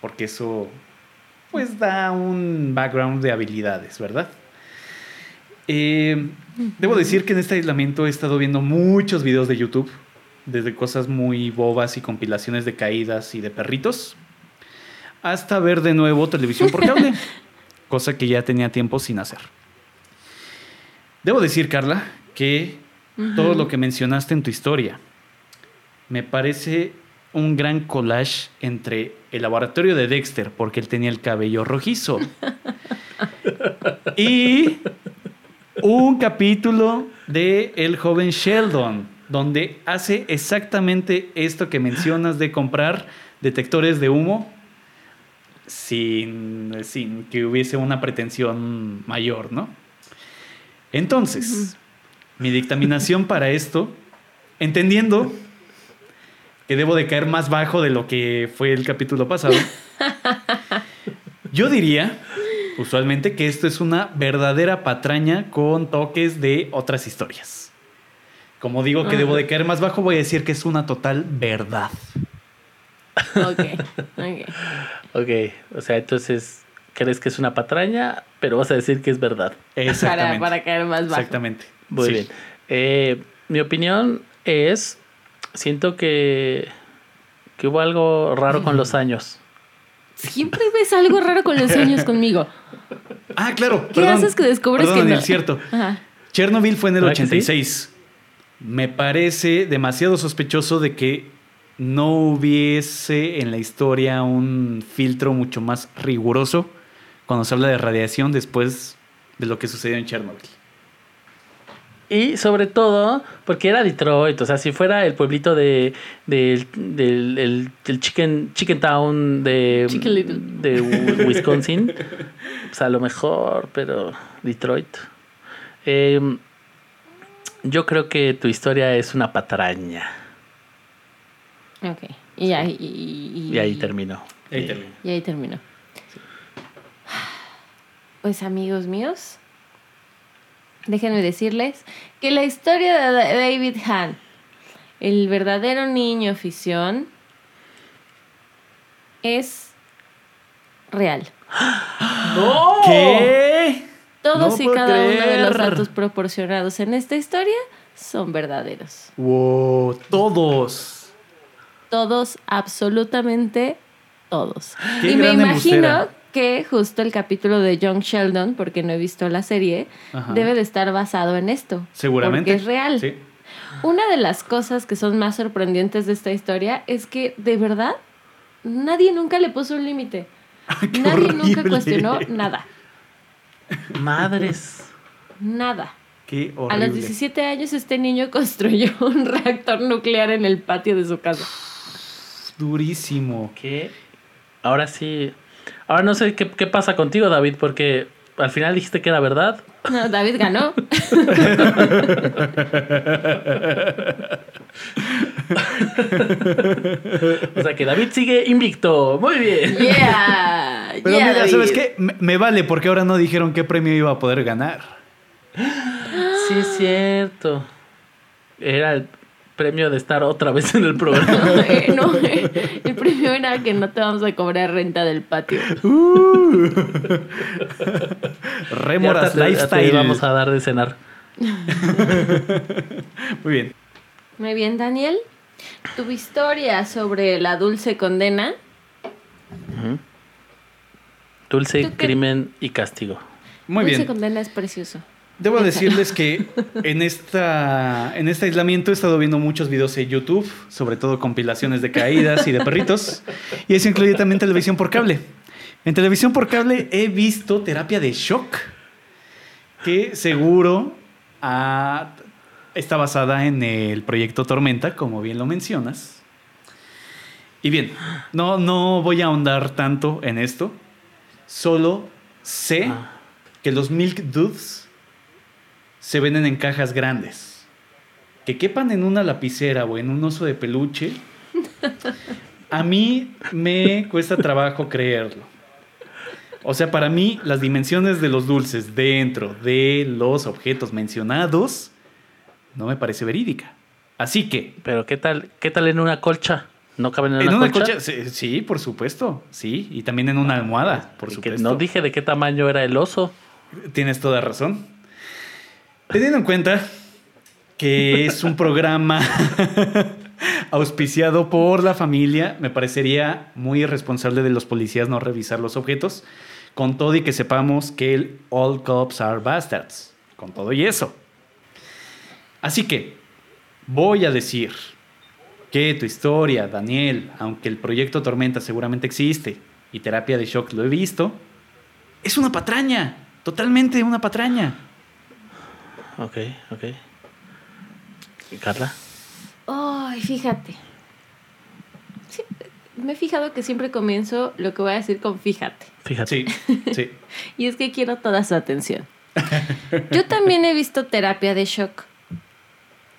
Porque eso pues da un background de habilidades, ¿verdad? Eh, debo decir que en este aislamiento he estado viendo muchos videos de YouTube, desde cosas muy bobas y compilaciones de caídas y de perritos, hasta ver de nuevo televisión por cable, <laughs> cosa que ya tenía tiempo sin hacer. Debo decir, Carla, que todo lo que mencionaste en tu historia me parece un gran collage entre el laboratorio de Dexter, porque él tenía el cabello rojizo, <laughs> y un capítulo de El joven Sheldon, donde hace exactamente esto que mencionas de comprar detectores de humo sin, sin que hubiese una pretensión mayor, ¿no? Entonces, mi dictaminación para esto, entendiendo que debo de caer más bajo de lo que fue el capítulo pasado, <laughs> yo diría, usualmente, que esto es una verdadera patraña con toques de otras historias. Como digo que debo de caer más bajo, voy a decir que es una total verdad. Ok, <laughs> ok. Ok, o sea, entonces, ¿crees que es una patraña? Pero vas a decir que es verdad. Para, Exactamente. para caer más bajo. Exactamente. Muy Sí. bien. Eh, mi opinión es, siento que, que hubo algo raro con los <clears throat> años. Siempre ves algo raro con los sueños conmigo. Ah, claro. ¿Qué haces que descubres perdón, que no? Daniel, cierto. Ajá. Chernobyl fue en el ¿Verdad que sí? 86. Me parece demasiado sospechoso de que no hubiese en la historia un filtro mucho más riguroso cuando se habla de radiación después de lo que sucedió en Chernobyl. Y sobre todo, porque era Detroit, o sea, si fuera el pueblito de, del del, el- del chicken, chicken Town de, Chicken Little. de Wi- Wisconsin, <laughs> pues a lo mejor, pero Detroit. Eh, yo creo que tu historia es una patraña. Ok. Y ahí, y, Y ahí terminó. Ahí termina. y ahí terminó. Pues amigos míos, déjenme decirles que la historia de Da- David Hahn, el verdadero niño ficción, es real. <gasps> ¿Qué? Todos No y cada uno de los datos proporcionados en esta historia son verdaderos. Wow, todos. Todos, absolutamente todos. Qué y me imagino. Que justo el capítulo de Young Sheldon, porque no he visto la serie, Ajá. debe de estar basado en esto. Seguramente. Porque es real. Sí. Una de las cosas que son más sorprendentes de esta historia es que, de verdad, nadie nunca le puso un límite. <laughs> Nadie nunca cuestionó <laughs> nada. Madres. Nada. Qué A horrible. los 17 años este niño <laughs> construyó un reactor nuclear en el patio de su casa. Durísimo. ¿Qué? Ahora sí. Ahora no sé qué, qué pasa contigo, David, porque al final dijiste que era verdad. No, David ganó. <laughs> O sea que David sigue invicto. Muy bien. Yeah. Pero yeah, mira, David. ¿sabes qué? Me, me vale porque ahora no dijeron qué premio iba a poder ganar. Sí, es cierto. Era el premio de estar otra vez en el programa. <laughs> Eh, no, eh, el premio era que no te vamos a cobrar renta del patio. Remoras Ya te- Lifestyle. vamos a dar de cenar. Muy bien. Muy bien, Daniel. Tu historia sobre la dulce condena. Dulce, ¿Tú qué- crimen y castigo. Muy dulce bien. condena es precioso. Debo decirles que en, esta, en este aislamiento he estado viendo muchos videos en YouTube, sobre todo compilaciones de caídas y de perritos, y eso incluye también televisión por cable. En televisión por cable he visto terapia de shock, que seguro ah, está basada en el proyecto Tormenta, como bien lo mencionas. Y bien, no, no voy a ahondar tanto en esto, solo sé Ah. que los Milk Dudes se venden en cajas grandes. Que quepan en una lapicera o en un oso de peluche, a mí me cuesta trabajo creerlo. O sea, para mí las dimensiones de los dulces dentro de los objetos mencionados no me parece verídica. Así que, Pero ¿qué tal, qué tal en una colcha? ¿No caben en, en una, una colcha? colcha, sí, sí, por supuesto, sí, y también en una almohada, por Y que supuesto. no dije de qué tamaño era el oso. Tienes toda razón. Teniendo en cuenta que es un programa <laughs> auspiciado por la familia, me parecería muy irresponsable de los policías no revisar los objetos, con todo y que sepamos que all cops are bastards, con todo y eso. Así que voy a decir que tu historia, Daniel, aunque el proyecto Tormenta seguramente existe y terapia de shock lo he visto, es una patraña, totalmente una patraña. Ok, ok. ¿Y Carla? Ay, fíjate. Sí, me he fijado que siempre comienzo lo que voy a decir con fíjate. Fíjate. Sí, sí. <laughs> Y es que quiero toda su atención. Yo también he visto terapia de shock.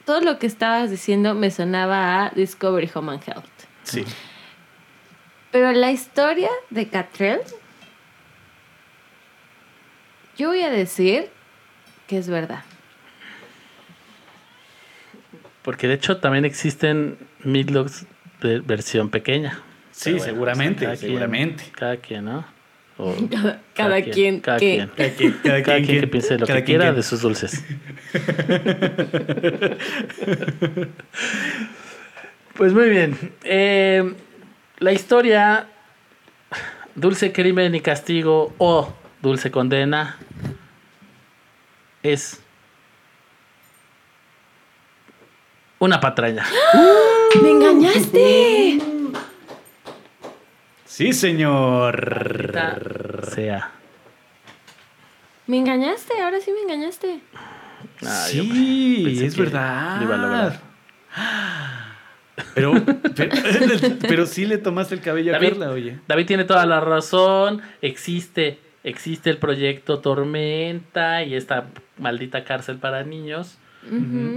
Todo lo que estabas diciendo me sonaba a Discovery Home and Health. Sí. Pero la historia de Catrell, yo voy a decir que es verdad. Porque de hecho también existen Midlocks de versión pequeña. Sí, bueno, seguramente, cada quien- seguramente. cada quien, ¿no? O <laughs> Cada, cada quien, cada que- quien. Cada quien, cada Cada quien- quien que piense lo cada que quien quiera de sus dulces. <laughs> pues muy bien. Eh, la historia Dulce Crimen y Castigo o Dulce Condena es una patraña. ¡Me engañaste! Sí, señor. Sea. Me engañaste, ahora sí me engañaste. Ah, sí, es que verdad. lo iba a lograr. Pero, <laughs> pero, pero sí le tomaste el cabello a Carla, oye. David tiene toda la razón. Existe, existe el proyecto Tormenta y esta maldita cárcel para niños.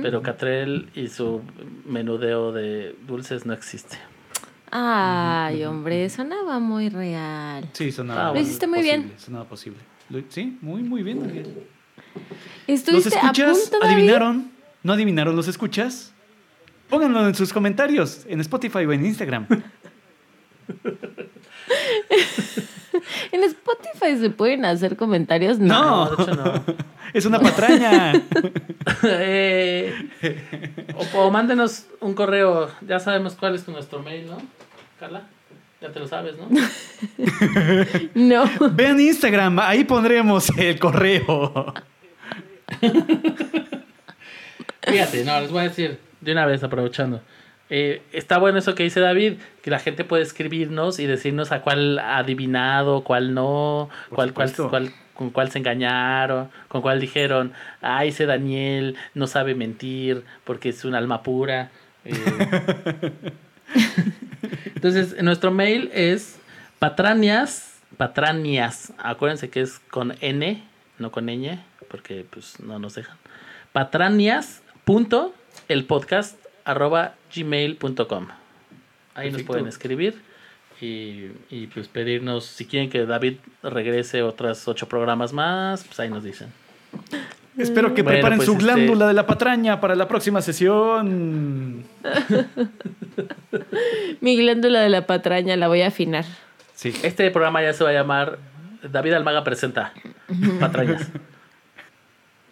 Pero Catrell y su menudeo de dulces no existe. Ay, hombre, sonaba muy real. Sí, sonaba. Ah, Lo hiciste muy posible, bien. Sonaba posible. Sí, muy, muy bien. Daniel. ¿Los ¿Estuviste a escuchas? punto? ¿Adivinaron? ¿No adivinaron los escuchas? Pónganlo en sus comentarios, en Spotify o en Instagram. <laughs> <laughs> ¿En Spotify se pueden hacer comentarios? No, No, de hecho no. <laughs> es una patraña. <laughs> Eh, o, o mándenos un correo. Ya sabemos cuál es nuestro mail, ¿no? Carla, ya te lo sabes, ¿no? No. Vean Instagram, ahí pondremos el correo. Fíjate, no, les voy a decir de una vez aprovechando. Eh, está bueno eso que dice David, que la gente puede escribirnos y decirnos a cuál ha adivinado, cuál no, cuál, cuál, cuál- con cuál se engañaron, con cuál dijeron, ay, ese Daniel no sabe mentir porque es un alma pura. Eh, <laughs> Entonces, nuestro mail es patranias, patranias, acuérdense que es con N, no con ñ, porque pues no nos dejan. Patranias punto el podcast arroba gmail.com. Ahí nos pueden escribir y, y, pues pedirnos, si quieren que David regrese otras ocho programas más, pues ahí nos dicen. Espero que Bueno, preparen pues, su este- glándula de la patraña para la próxima sesión. <laughs> Mi glándula de la patraña la voy a afinar. Sí. Este programa ya se va a llamar David Almaga presenta Patrañas. <laughs>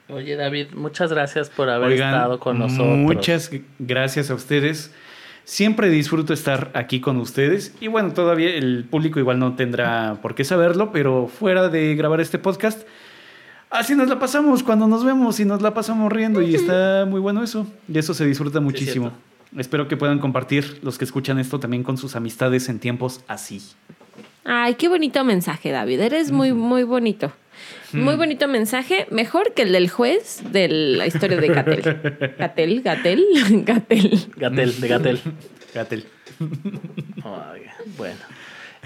Oye David, muchas gracias por haber Oigan, estado con nosotros. Muchas gracias a ustedes. Siempre disfruto estar aquí con ustedes. Y bueno, todavía el público igual no tendrá por qué saberlo, pero fuera de grabar este podcast, así nos la pasamos cuando nos vemos y nos la pasamos riendo y está muy bueno eso. Y eso se disfruta muchísimo. Espero que puedan compartir los que escuchan esto también con sus amistades en tiempos así. Ay, qué bonito mensaje, David. Eres muy, muy bonito. Muy Mm. bonito mensaje. Mejor que el del juez de la historia de Gatel. <laughs> Gatel, Gatel, Gatel. Gatel, de Gatel. <laughs> Gatel. Bueno.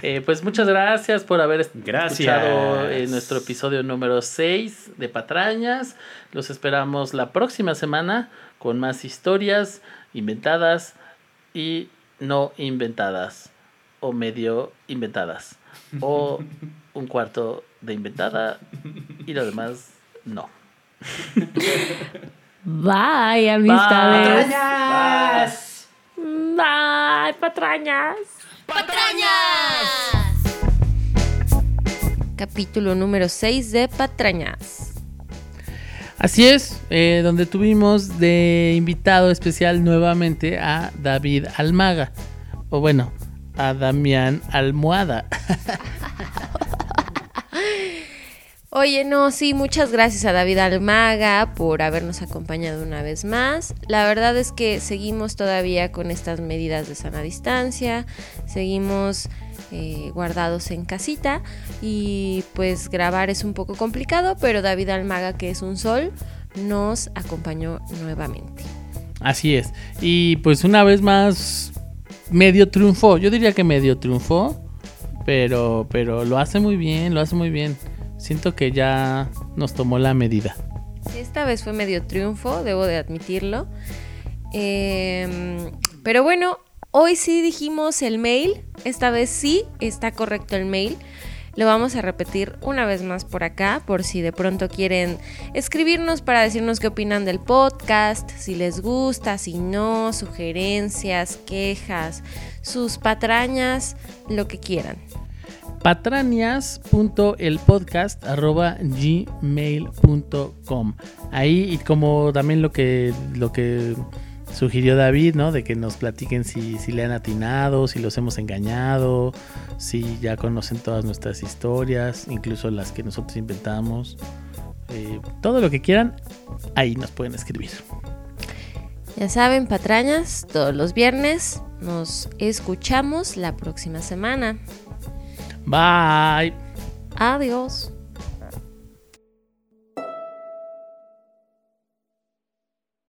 Eh, pues muchas gracias por haber Gracias. escuchado eh, nuestro episodio número 6 de Patrañas. Los esperamos la próxima semana con más historias inventadas y no inventadas. O medio inventadas. O <laughs> un cuarto de inventada y lo demás no. Bye, amistades. Bye. Bye, patrañas. Capítulo número 6 de Patrañas. Así es, eh, donde tuvimos de invitado especial nuevamente a David Almaga. O bueno, a Damián Almohada. <laughs> Oye, no, sí, muchas gracias a David Almaga por habernos acompañado una vez más. La verdad es que seguimos todavía con estas medidas de sana distancia, seguimos eh, guardados en casita y pues grabar es un poco complicado, pero David Almaga, que es un sol, nos acompañó nuevamente. Así es. Y pues una vez más, medio triunfó. Yo diría que medio triunfó. Pero, pero lo hace muy bien, lo hace muy bien. Siento que ya nos tomó la medida. Esta vez fue medio triunfo, debo de admitirlo. Em, pero bueno, hoy sí dijimos el mail. Esta vez sí está correcto el mail. Lo vamos a repetir una vez más por acá, por si de pronto quieren escribirnos para decirnos qué opinan del podcast, si les gusta, si no, sugerencias, quejas, sus patrañas, lo que quieran. patrañas.elpodcast.gmail.com Ahí, y como también lo que, lo que sugirió David, ¿no? De que nos platiquen si, si le han atinado, si los hemos engañado, si ya conocen todas nuestras historias, incluso las que nosotros inventamos. Eh, todo lo que quieran, ahí nos pueden escribir. Ya saben, patrañas, todos los viernes nos escuchamos la próxima semana. Bye. Adiós.